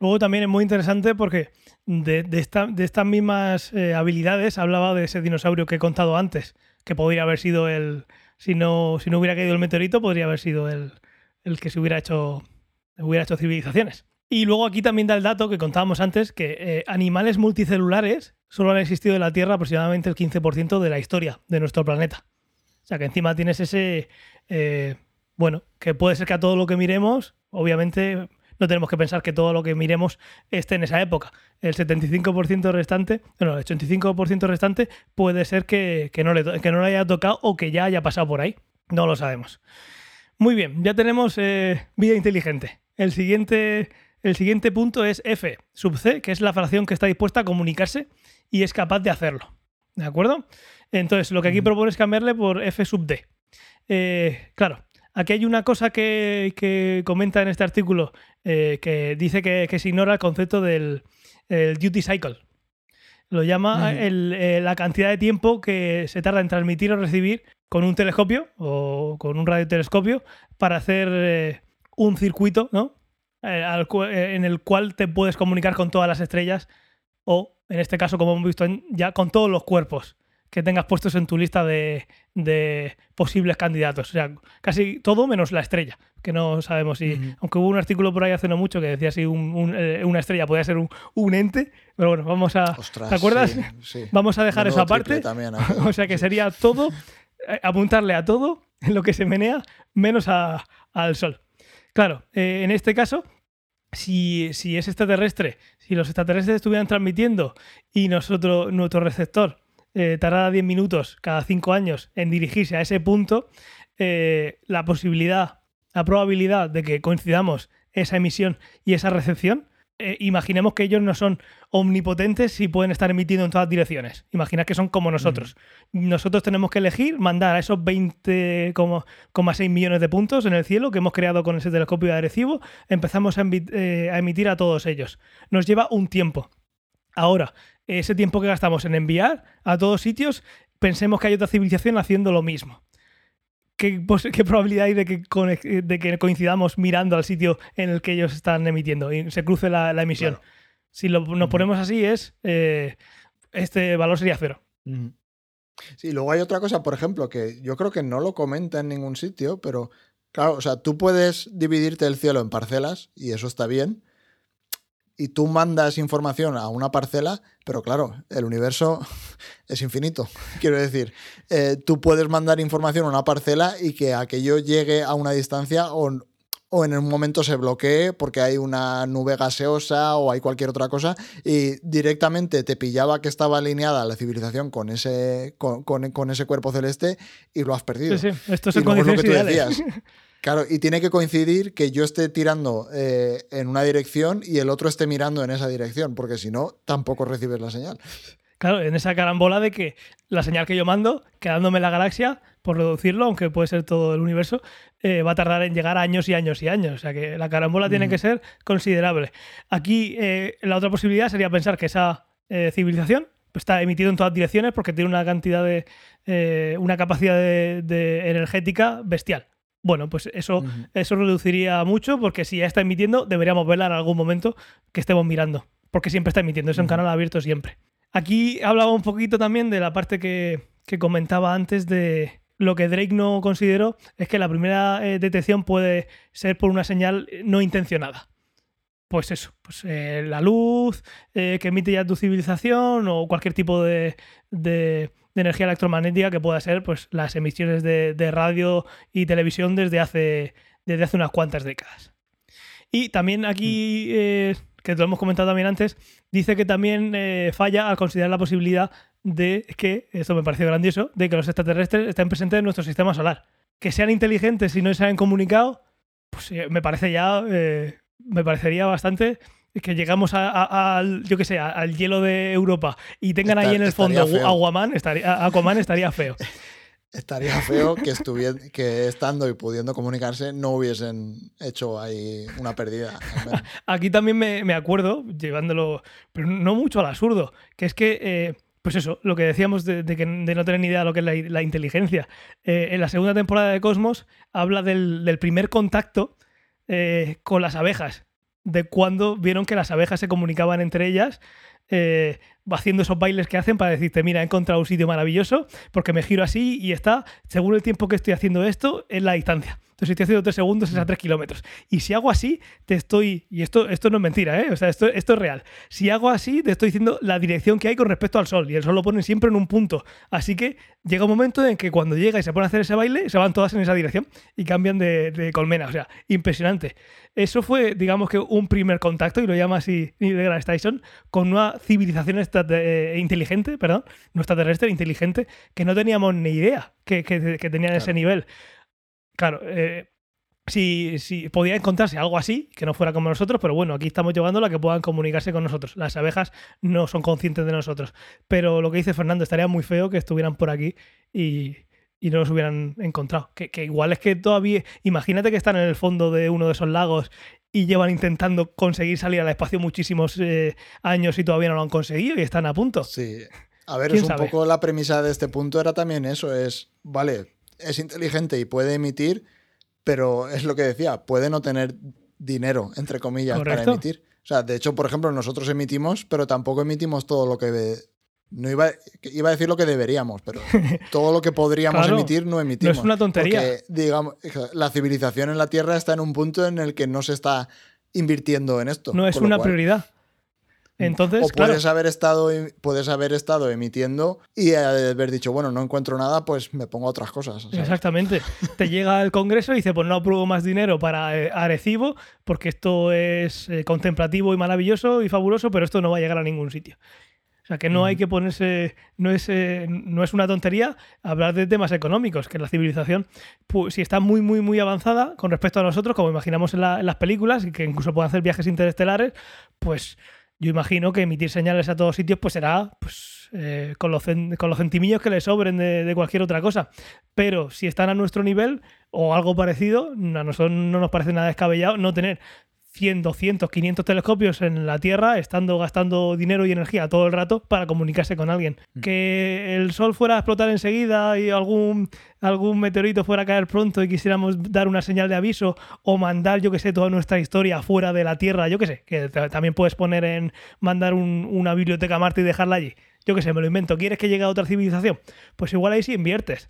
Luego también es muy interesante porque de estas mismas eh, habilidades hablaba de ese dinosaurio que he contado antes, que podría haber sido el. Si no, si no hubiera caído el meteorito, podría haber sido el, el que se hubiera hecho, hubiera hecho civilizaciones. Y luego aquí también da el dato que contábamos antes, que eh, animales multicelulares solo han existido en la Tierra aproximadamente el 15% de la historia de nuestro planeta. O sea que encima tienes ese, eh, bueno, que puede ser que a todo lo que miremos, obviamente no tenemos que pensar que todo lo que miremos esté en esa época. El 75% restante, no, el 85% restante puede ser que, que no le, que no le haya tocado o que ya haya pasado por ahí. No lo sabemos. Muy bien, ya tenemos eh, vida inteligente. El siguiente, el siguiente punto es F, sub C, que es la fracción que está dispuesta a comunicarse y es capaz de hacerlo. ¿De acuerdo? Entonces, lo que aquí propone es cambiarle por F sub D. Eh, claro, aquí hay una cosa que, que comenta en este artículo eh, que dice que, que se ignora el concepto del el duty cycle. Lo llama el- eh, la cantidad de tiempo que se tarda en transmitir o recibir con un telescopio o con un radiotelescopio para hacer un circuito, ¿no? Eh, eh, en el cual te puedes comunicar con todas las estrellas o, en este caso, como hemos visto, ya con todos los cuerpos que tengas puestos en tu lista de, de posibles candidatos. O sea, casi todo menos la estrella, que no sabemos si... Aunque hubo un artículo por ahí hace no mucho que decía si un- un, eh, una estrella podía ser un, un ente, pero bueno, vamos a... Ostras, ¿Te acuerdas? sí, sí. Vamos a dejar Menudo aparte. triple también. O sea que sería todo, eh, apuntarle a todo en lo que se menea, menos a- al Sol. Claro, eh, en este caso, si, si es extraterrestre, si los extraterrestres estuvieran transmitiendo y nosotros, nuestro receptor eh, tardara 10 minutos cada 5 años en dirigirse a ese punto, eh, la posibilidad, la probabilidad de que coincidamos esa emisión y esa recepción, eh, imaginemos que ellos no son omnipotentes y pueden estar emitiendo en todas direcciones. Imagina que son como nosotros. Nosotros tenemos que elegir mandar a esos 20,6 millones de puntos en el cielo que hemos creado con ese telescopio de Arecibo, empezamos a, eh, a emitir a todos ellos. Nos lleva un tiempo. Ahora, ese tiempo que gastamos en enviar a todos sitios, pensemos que hay otra civilización haciendo lo mismo. ¿Qué, probabilidad hay de que, conec- de que coincidamos mirando al sitio en el que ellos están emitiendo y se cruce la, la emisión? Claro. Si lo- nos ponemos así, es eh, este valor sería cero. Sí, luego hay otra cosa, por ejemplo, que yo creo que no lo comenta en ningún sitio, pero claro, o sea, tú puedes dividirte el cielo en parcelas y eso está bien. Y tú mandas información a una parcela, pero claro, el universo es infinito. Quiero decir, eh, tú puedes mandar información a una parcela y que aquello llegue a una distancia o, o en un momento se bloquee porque hay una nube gaseosa o hay cualquier otra cosa y directamente te pillaba que estaba alineada la civilización con ese, con, con- con ese cuerpo celeste y lo has perdido. Sí, sí, esto es Y en luego es lo que tú ideales. decías. Claro, y tiene que coincidir que yo esté tirando eh, en una dirección y el otro esté mirando en esa dirección, porque si no, tampoco recibes la señal. Claro, en esa carambola de que la señal que yo mando, quedándome en la galaxia, por reducirlo, aunque puede ser todo el universo, eh, va a tardar en llegar años y años y años. O sea que la carambola tiene que ser considerable. Aquí eh, la otra posibilidad sería pensar que esa eh, civilización pues, está emitido en todas direcciones porque tiene una cantidad de. una capacidad de, energética bestial. Bueno, pues eso, eso reduciría mucho porque si ya está emitiendo, deberíamos verla en algún momento que estemos mirando. Porque siempre está emitiendo, es un canal abierto siempre. Aquí hablaba un poquito también de la parte que, comentaba antes de lo que Drake no consideró es que la primera eh, detección puede ser por una señal no intencionada. Pues eso, pues eh, la luz eh, que emite ya tu civilización o cualquier tipo de, energía electromagnética que pueda ser pues, las emisiones de, radio y televisión desde hace, desde hace unas cuantas décadas. Y también aquí mm que lo hemos comentado también antes, dice que también eh, falla al considerar la posibilidad de que, esto me pareció grandioso, de que los extraterrestres estén presentes en nuestro sistema solar. Que sean inteligentes y no se hayan comunicado, pues eh, me parece ya, eh, me parecería bastante que llegamos al, yo que sé, al hielo de Europa y tengan ahí en el fondo Aguaman, estaría, Aquaman estaría feo. Estaría feo que, que estando y pudiendo comunicarse no hubiesen hecho ahí una pérdida. Aquí también me, acuerdo, llevándolo, pero no mucho al absurdo, que es que, eh, pues eso, lo que decíamos de, que, de, no tener ni idea de lo que es la, inteligencia. Eh, en la segunda temporada de Cosmos habla del, primer contacto eh, con las abejas, de cuando vieron que las abejas se comunicaban entre ellas eh, haciendo esos bailes que hacen para decirte, mira, he encontrado un sitio maravilloso porque me giro así y está, según el tiempo que estoy haciendo esto, en la distancia. Entonces, si estoy haciendo 3 segundos, es a 3 kilómetros. Y si hago así, te estoy. Y esto, esto no es mentira, ¿eh? O sea, esto, esto es real. Si hago así, te estoy diciendo la dirección que hay con respecto al sol. Y el sol lo ponen siempre en un punto. Así que llega un momento en que cuando llega y se pone a hacer ese baile, se van todas en esa dirección y cambian de, de colmena. O sea, impresionante. Eso fue, digamos que, un primer contacto, y lo llama así Neil deGrasse Tyson, con una civilización eh, inteligente, perdón, no extraterrestre, inteligente, que no teníamos ni idea que, que, que tenían ese nivel claro, eh, si, podía encontrarse algo así, que no fuera como nosotros, pero bueno, aquí estamos llevando a que puedan comunicarse con nosotros. Las abejas no son conscientes de nosotros. Pero lo que dice Fernando, estaría muy feo que estuvieran por aquí y, no los hubieran encontrado. Que, igual es que todavía, imagínate que están en el fondo de uno de esos lagos y llevan intentando conseguir salir al espacio muchísimos eh, años y todavía no lo han conseguido y están a punto. Sí. A ver, es un poco la premisa de este punto era también eso, es, vale, es inteligente y puede emitir, pero es lo que decía, puede no tener dinero, entre comillas, para emitir. O sea, de hecho, por ejemplo, nosotros emitimos, pero tampoco emitimos todo lo que... No iba, iba a decir lo que deberíamos, pero todo lo que podríamos emitir no emitimos. No es una tontería. Porque, digamos, la civilización en la Tierra está en un punto en el que no se está invirtiendo en esto. No es una prioridad. Entonces, o puedes, haber estado, puedes haber estado emitiendo y haber dicho, bueno, no encuentro nada, pues me pongo a otras cosas. Exactamente. Te llega el Congreso y dice, pues no apruebo más dinero para eh, Arecibo porque esto es eh, contemplativo y maravilloso y fabuloso, pero esto no va a llegar a ningún sitio. O sea, que no hay que ponerse, no es, eh, no es una tontería hablar de temas económicos, que la civilización, si está muy, muy, muy avanzada con respecto a nosotros, como imaginamos en, en las películas, y que incluso pueden hacer viajes interestelares, pues yo imagino que emitir señales a todos sitios pues será pues, eh, con, los con los centimillos que le sobren de, cualquier otra cosa. Pero si están a nuestro nivel o algo parecido, a nosotros no nos parece nada descabellado no tener 100, 200, 500 telescopios en la Tierra, estando gastando dinero y energía todo el rato para comunicarse con alguien. Mm. Que el Sol fuera a explotar enseguida y algún, algún meteorito fuera a caer pronto y quisiéramos dar una señal de aviso o mandar, yo que sé, toda nuestra historia fuera de la Tierra, yo que sé, que también puedes poner en mandar una biblioteca a Marte y dejarla allí. Yo que sé, me lo invento. ¿Quieres que llegue a otra civilización? Pues igual ahí sí inviertes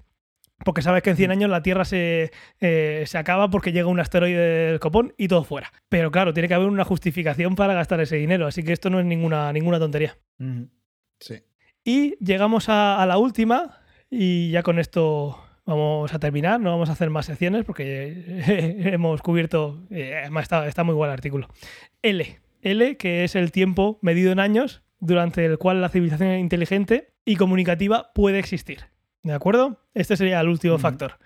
porque sabes que en 100 mm. años la Tierra se, eh, se, acaba porque llega un asteroide del copón y todo fuera. Pero claro, tiene que haber una justificación para gastar ese dinero, así que esto no es ninguna, ninguna tontería. Sí. Y llegamos a, la última y ya con esto vamos a terminar, no vamos a hacer más secciones porque hemos cubierto, eh, está, está muy buen el artículo. L. L, que es el tiempo medido en años durante el cual la civilización inteligente y comunicativa puede existir. ¿De acuerdo? Este sería el último factor.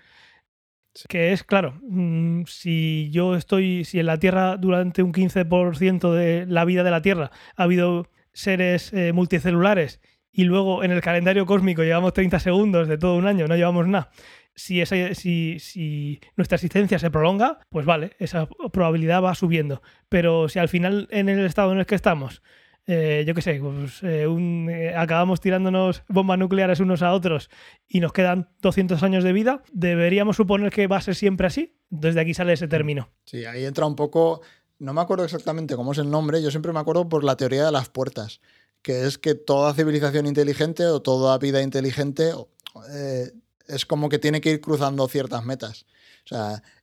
Que es, claro, mm, si yo estoy, si en la Tierra durante un 15% de la vida de la Tierra ha habido seres eh, multicelulares y luego en el calendario cósmico llevamos 30 segundos de todo un año, no llevamos nada. Si, esa, si, si nuestra existencia se prolonga, pues vale, esa probabilidad va subiendo. Pero si al final en el estado en el que estamos eh, yo qué sé, pues, eh, eh, acabamos tirándonos bombas nucleares unos a otros y nos quedan 200 años de vida, deberíamos suponer que va a ser siempre así. Desde aquí sale ese término. Sí, ahí entra un poco, no me acuerdo exactamente cómo es el nombre, yo siempre me acuerdo por la teoría de las puertas, que es que toda civilización inteligente o toda vida inteligente es como que tiene que ir cruzando ciertas metas.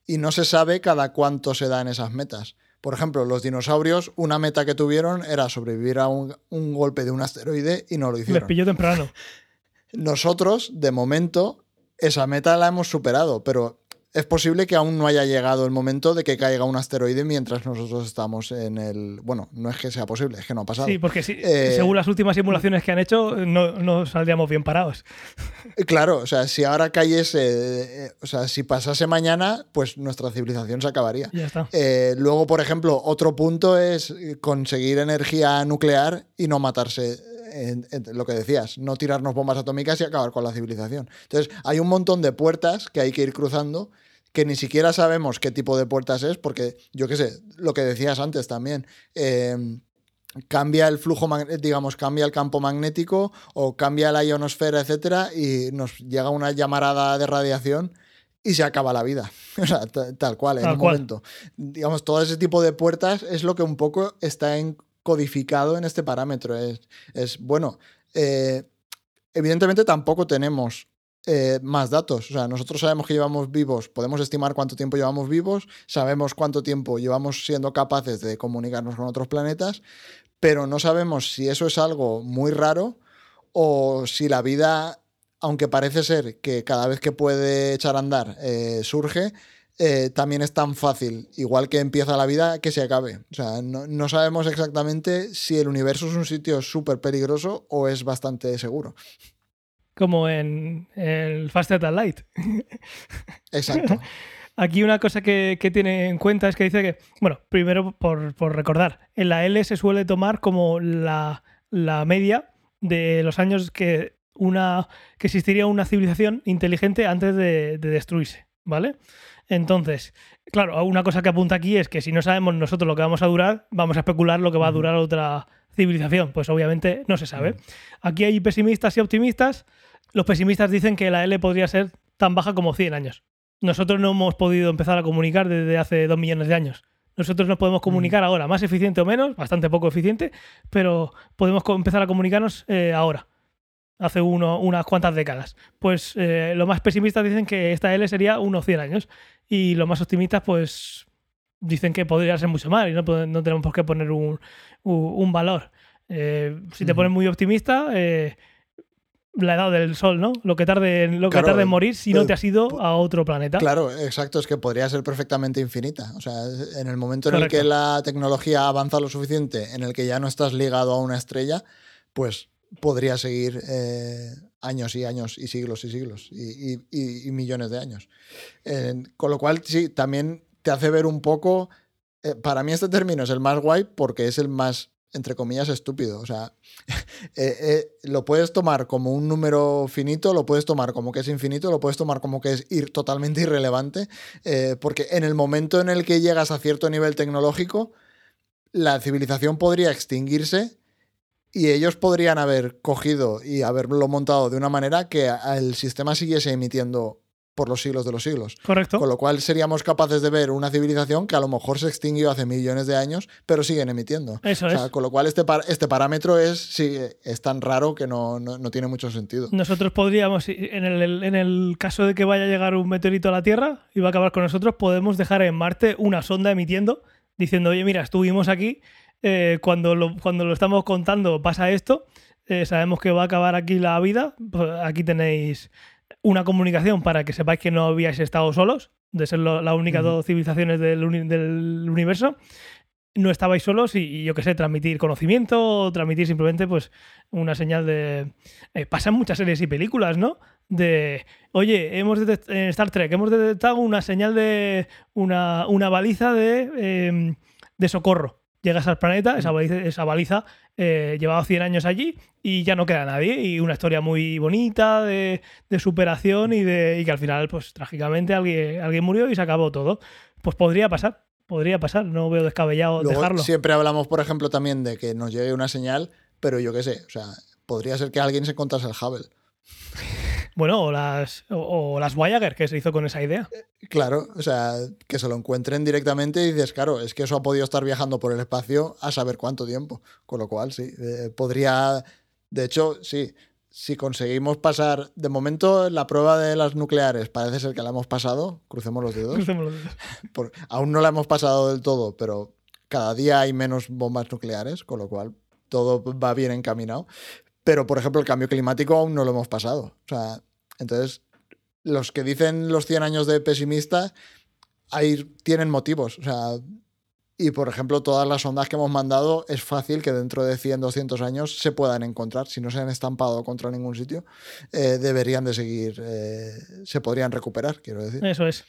Y no se sabe cada cuánto se dan esas metas. Por ejemplo, los dinosaurios, una meta que tuvieron era sobrevivir a un, golpe de un asteroide y no lo hicieron. Les pilló temprano. Nosotros, de momento, esa meta la hemos superado, pero es posible que aún no haya llegado el momento de que caiga un asteroide mientras nosotros estamos en el... Bueno, no es que sea posible, es que no ha pasado. Sí, porque eh, según las últimas simulaciones que han hecho, no, saldríamos bien parados. Claro, o sea, si ahora cayese, eh, o sea, si pasase mañana, pues nuestra civilización se acabaría. Ya está. Eh, luego, por ejemplo, otro punto es conseguir energía nuclear y no matarse lo que decías, no tirarnos bombas atómicas y acabar con la civilización. Entonces, hay un montón de puertas que hay que ir cruzando que ni siquiera sabemos qué tipo de puertas es, porque yo qué sé, lo que decías antes también. Em, cambia el flujo, digamos, cambia el campo magnético o cambia la ionosfera, etcétera, y nos llega una llamarada de radiación y se acaba la vida. O sea, tal cual, en un momento. Digamos, todo ese tipo de puertas es lo que un poco está codificado en este parámetro. Es, es bueno, eh, evidentemente tampoco tenemos eh, más datos. O sea, nosotros sabemos que llevamos vivos, podemos estimar cuánto tiempo llevamos vivos, sabemos cuánto tiempo llevamos siendo capaces de comunicarnos con otros planetas, pero no sabemos si eso es algo muy raro o si la vida, aunque parece ser que cada vez que puede echar a andar eh, surge, eh, también es tan fácil, igual que empieza la vida, que se acabe. O sea, no, no sabemos exactamente si el universo es un sitio súper peligroso o es bastante seguro como en el Faster Than Light. Exacto. Aquí una cosa que, tiene en cuenta es que dice que, bueno, primero por, recordar, en la L se suele tomar como la, media de los años que, una, que existiría una civilización inteligente antes de, de destruirse, ¿vale? Entonces, claro, una cosa que apunta aquí es que si no sabemos nosotros lo que vamos a durar, vamos a especular lo que va a durar otra civilización. Pues obviamente no se sabe. Aquí hay pesimistas y optimistas. Los pesimistas dicen que la L podría ser tan baja como 100 años. Nosotros no hemos podido empezar a comunicar desde hace 2 millones de años. Nosotros nos podemos comunicar ahora, más eficiente o menos, bastante poco eficiente, pero podemos empezar a comunicarnos eh, ahora, hace uno, unas cuantas décadas. Pues eh, los más pesimistas dicen que esta L sería unos 100 años y los más optimistas pues dicen que podría ser mucho más y no, no tenemos por qué poner un, un valor. Eh, si te pones muy optimista, la edad del Sol, ¿no? Lo que tarde, lo que tarde en morir si no te has ido a otro planeta. Claro, exacto, es que podría ser perfectamente infinita. O sea, en el momento en el que la tecnología avanza lo suficiente, en el que ya no estás ligado a una estrella, pues podría seguir eh, años y años y siglos y siglos y, millones de años. con lo cual, sí, también te hace ver un poco eh, para mí este término es el más guay porque es el más, entre comillas, estúpido. O sea, eh, eh, lo puedes tomar como un número finito, lo puedes tomar como que es infinito, lo puedes tomar como que es ir totalmente irrelevante, porque en el momento en el que llegas a cierto nivel tecnológico, la civilización podría extinguirse y ellos podrían haber cogido y haberlo montado de una manera que el sistema siguiese emitiendo por los siglos de los siglos. Correcto. Con lo cual seríamos capaces de ver una civilización que a lo mejor se extinguió hace millones de años, pero siguen emitiendo. Eso es. Con lo cual este, este parámetro es, sí, es tan raro que no, tiene mucho sentido. Nosotros podríamos, en el, en el caso de que vaya a llegar un meteorito a la Tierra y va a acabar con nosotros, podemos dejar en Marte una sonda emitiendo, diciendo, oye, mira, estuvimos aquí, eh, cuando, lo, cuando lo estamos contando pasa esto, eh, sabemos que va a acabar aquí la vida, pues aquí tenéis una comunicación para que sepáis que no habíais estado solos, de ser las únicas dos civilizaciones del, universo. No estabais solos y, yo qué sé, transmitir conocimiento, transmitir simplemente pues una señal de... Eh, pasan muchas series y películas, ¿no? De, oye, hemos en Star Trek hemos detectado una señal de una, una baliza de, em, de socorro llegas al planeta, esa baliza, esa baliza eh, llevaba 100 años allí y ya no queda nadie. Y una historia muy bonita de, de superación y, de, y que al final, pues trágicamente alguien, alguien murió y se acabó todo. Pues podría pasar, podría pasar, no veo descabellado Luego, dejarlo. Siempre hablamos, por ejemplo, también de que nos llegue una señal, pero yo qué sé, o sea, podría ser que alguien se encontrase el Hubble. Bueno, o las, o, o las Voyager, que se hizo con esa idea. Claro, o sea, que se lo encuentren directamente y dices, claro, es que eso ha podido estar viajando por el espacio a saber cuánto tiempo. Con lo cual, sí, eh, podría. De hecho, sí, si conseguimos pasar. De momento, la prueba de las nucleares parece ser que la hemos pasado. Crucemos los dedos. Crucemos los dedos. Por- aún no la hemos pasado del todo, pero cada día hay menos bombas nucleares, con lo cual todo va bien encaminado. Pero, por ejemplo, el cambio climático aún no lo hemos pasado. O sea, entonces, los que dicen los 100 años de pesimista, ahí tienen motivos. O sea, y por ejemplo, todas las ondas que hemos mandado, es fácil que dentro de 100, 200 años se puedan encontrar. Si no se han estampado contra ningún sitio, eh, deberían de seguir, eh, se podrían recuperar, quiero decir. Eso es.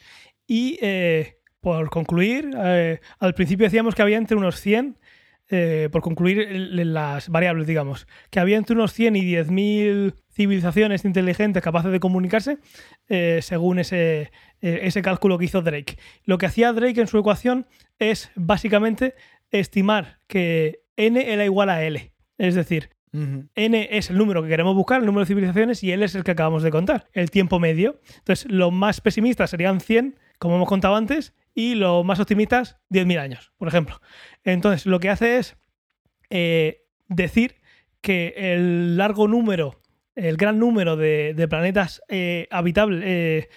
Y eh, por concluir, eh, al principio decíamos que había entre unos 100, eh, por concluir las variables, digamos, que había entre unos 100 y 10.000 civilizaciones inteligentes capaces de comunicarse, eh, según ese, eh, ese cálculo que hizo Drake. Lo que hacía Drake en su ecuación es básicamente estimar que n era igual a L. Es decir, n es el número que queremos buscar, el número de civilizaciones, y L es el que acabamos de contar, el tiempo medio. Entonces, los más pesimistas serían 100, como hemos contado antes, y los más optimistas, 10.000 años, por ejemplo. Entonces, lo que hace es eh, decir que el largo número, el gran número de, de planetas eh, habitables, eh,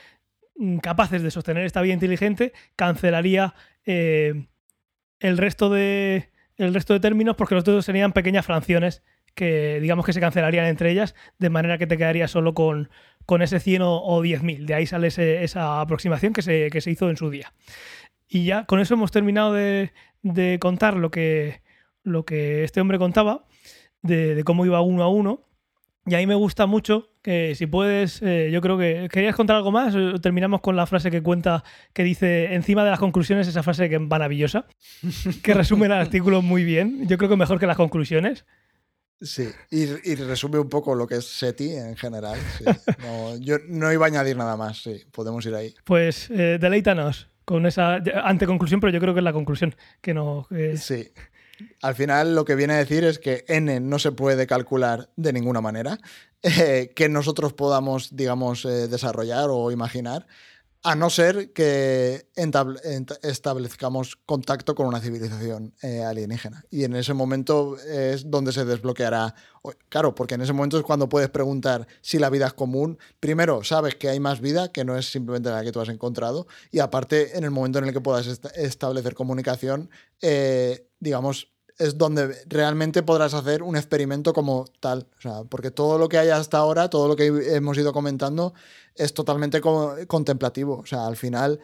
capaces de sostener esta vida inteligente, cancelaría el, resto de, el resto de términos porque los otros serían pequeñas fracciones que digamos que se cancelarían entre ellas, de manera que te quedarías solo con, con ese 100 o, o 10.000. De ahí sale esa aproximación que se, hizo en su día. Y ya con eso hemos terminado de, contar lo que, lo que este hombre contaba, de, cómo iba uno a uno. Y a mí me gusta mucho que si puedes, eh, yo creo que... ¿Querías contar algo más? Terminamos con la frase que cuenta, que dice encima de las conclusiones, esa frase que es maravillosa, que resume el artículo muy bien. Yo creo que mejor que las conclusiones. Sí, y, y resume un poco lo que es SETI en general. sí. No, yo no iba a añadir nada más, sí, podemos ir ahí. Pues eh, deleítanos con esa anteconclusión, pero yo creo que es la conclusión que no... Sí. Al final lo que viene a decir es que n no se puede calcular de ninguna manera, eh, que nosotros podamos, digamos, eh, desarrollar o imaginar, a no ser que establezcamos contacto con una civilización eh, alienígena. Y en ese momento es donde se desbloqueará. Claro, porque en ese momento es cuando puedes preguntar si la vida es común. Primero, sabes que hay más vida, que no es simplemente la que tú has encontrado. Y aparte, en el momento en el que puedas est- establecer comunicación, eh, digamos, es donde realmente podrás hacer un experimento como tal. O sea, porque todo lo que hay hasta ahora, todo lo que hemos ido comentando, es totalmente co- contemplativo. O sea, al final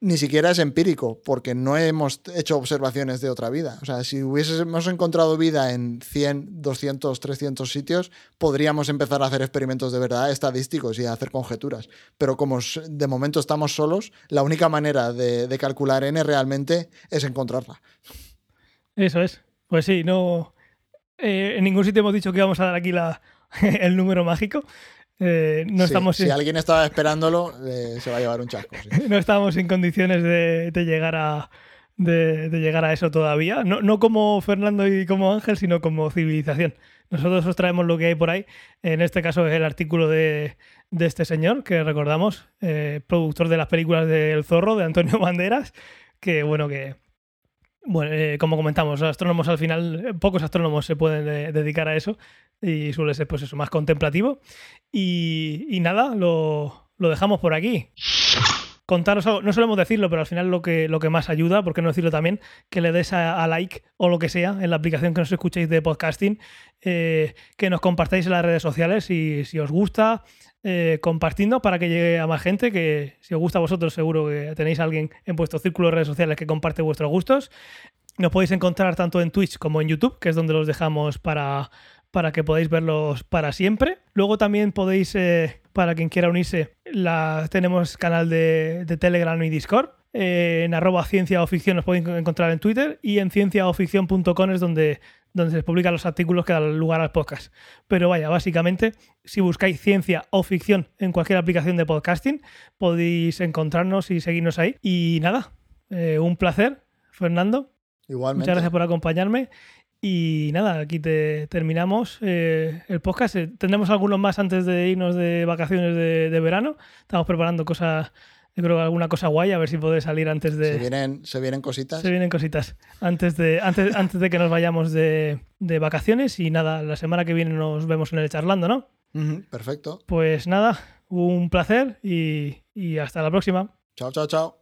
ni siquiera es empírico, porque no hemos hecho observaciones de otra vida. O sea, si hubiésemos encontrado vida en 100, 200, 300 sitios, podríamos empezar a hacer experimentos de verdad estadísticos y a hacer conjeturas. Pero como de momento estamos solos, la única manera de calcular n realmente es encontrarla. Eso es. Pues sí, no. eh, en ningún sitio hemos dicho que íbamos a dar aquí la, el número mágico. Eh, no, Sí, estamos si en, alguien estaba esperándolo, eh, se va a llevar un chasco. sí. no estábamos en condiciones de, de llegar a. De, de llegar a eso todavía. No, no como Fernando y como Ángel, sino como civilización. Nosotros os traemos lo que hay por ahí. En este caso es el artículo de, de este señor, que recordamos, eh, productor de las películas del Zorro, de Antonio Banderas, que bueno, que, bueno, eh, como comentamos, los astrónomos al final, eh, pocos astrónomos se pueden eh, dedicar a eso y suele ser pues eso, más contemplativo. Y, y nada, lo, lo dejamos por aquí. Contaros algo, no solemos decirlo, pero al final lo que, lo que más ayuda, por qué no decirlo también, que le des a, like o lo que sea en la aplicación que nos escuchéis de podcasting, eh, que nos compartáis en las redes sociales si, si os gusta, eh, para que llegue a más gente, que si os gusta vosotros seguro que tenéis alguien en vuestro círculo de redes sociales que comparte vuestros gustos. Nos podéis encontrar tanto en Twitch como en YouTube, que es donde los dejamos para, para que podáis verlos para siempre. Luego también podéis, eh, para quien quiera unirse, la, tenemos canal de, de Telegram y Discord. eh, en arroba ciencia o ficción nos podéis encontrar en Twitter y en cienciaoficción.com es donde, donde se publican los artículos que dan lugar al podcast. Pero vaya, básicamente, si buscáis ciencia o ficción en cualquier aplicación de podcasting, podéis encontrarnos y seguirnos ahí. Y nada, eh, un placer, Fernando. Igualmente. Muchas gracias por acompañarme. Y nada, aquí te terminamos eh, el podcast. Eh, tendremos algunos más antes de irnos de vacaciones de, de verano. Estamos preparando cosas yo creo que alguna cosa guay, a ver si puede salir antes de. Se vienen, se vienen cositas. Se vienen cositas. Antes de, antes, antes de que nos vayamos de, de, vacaciones. Y nada, la semana que viene nos vemos en el charlando, ¿no? Uh -huh, perfecto. Pues nada, un placer y, y hasta la próxima. Chao, chao, chao.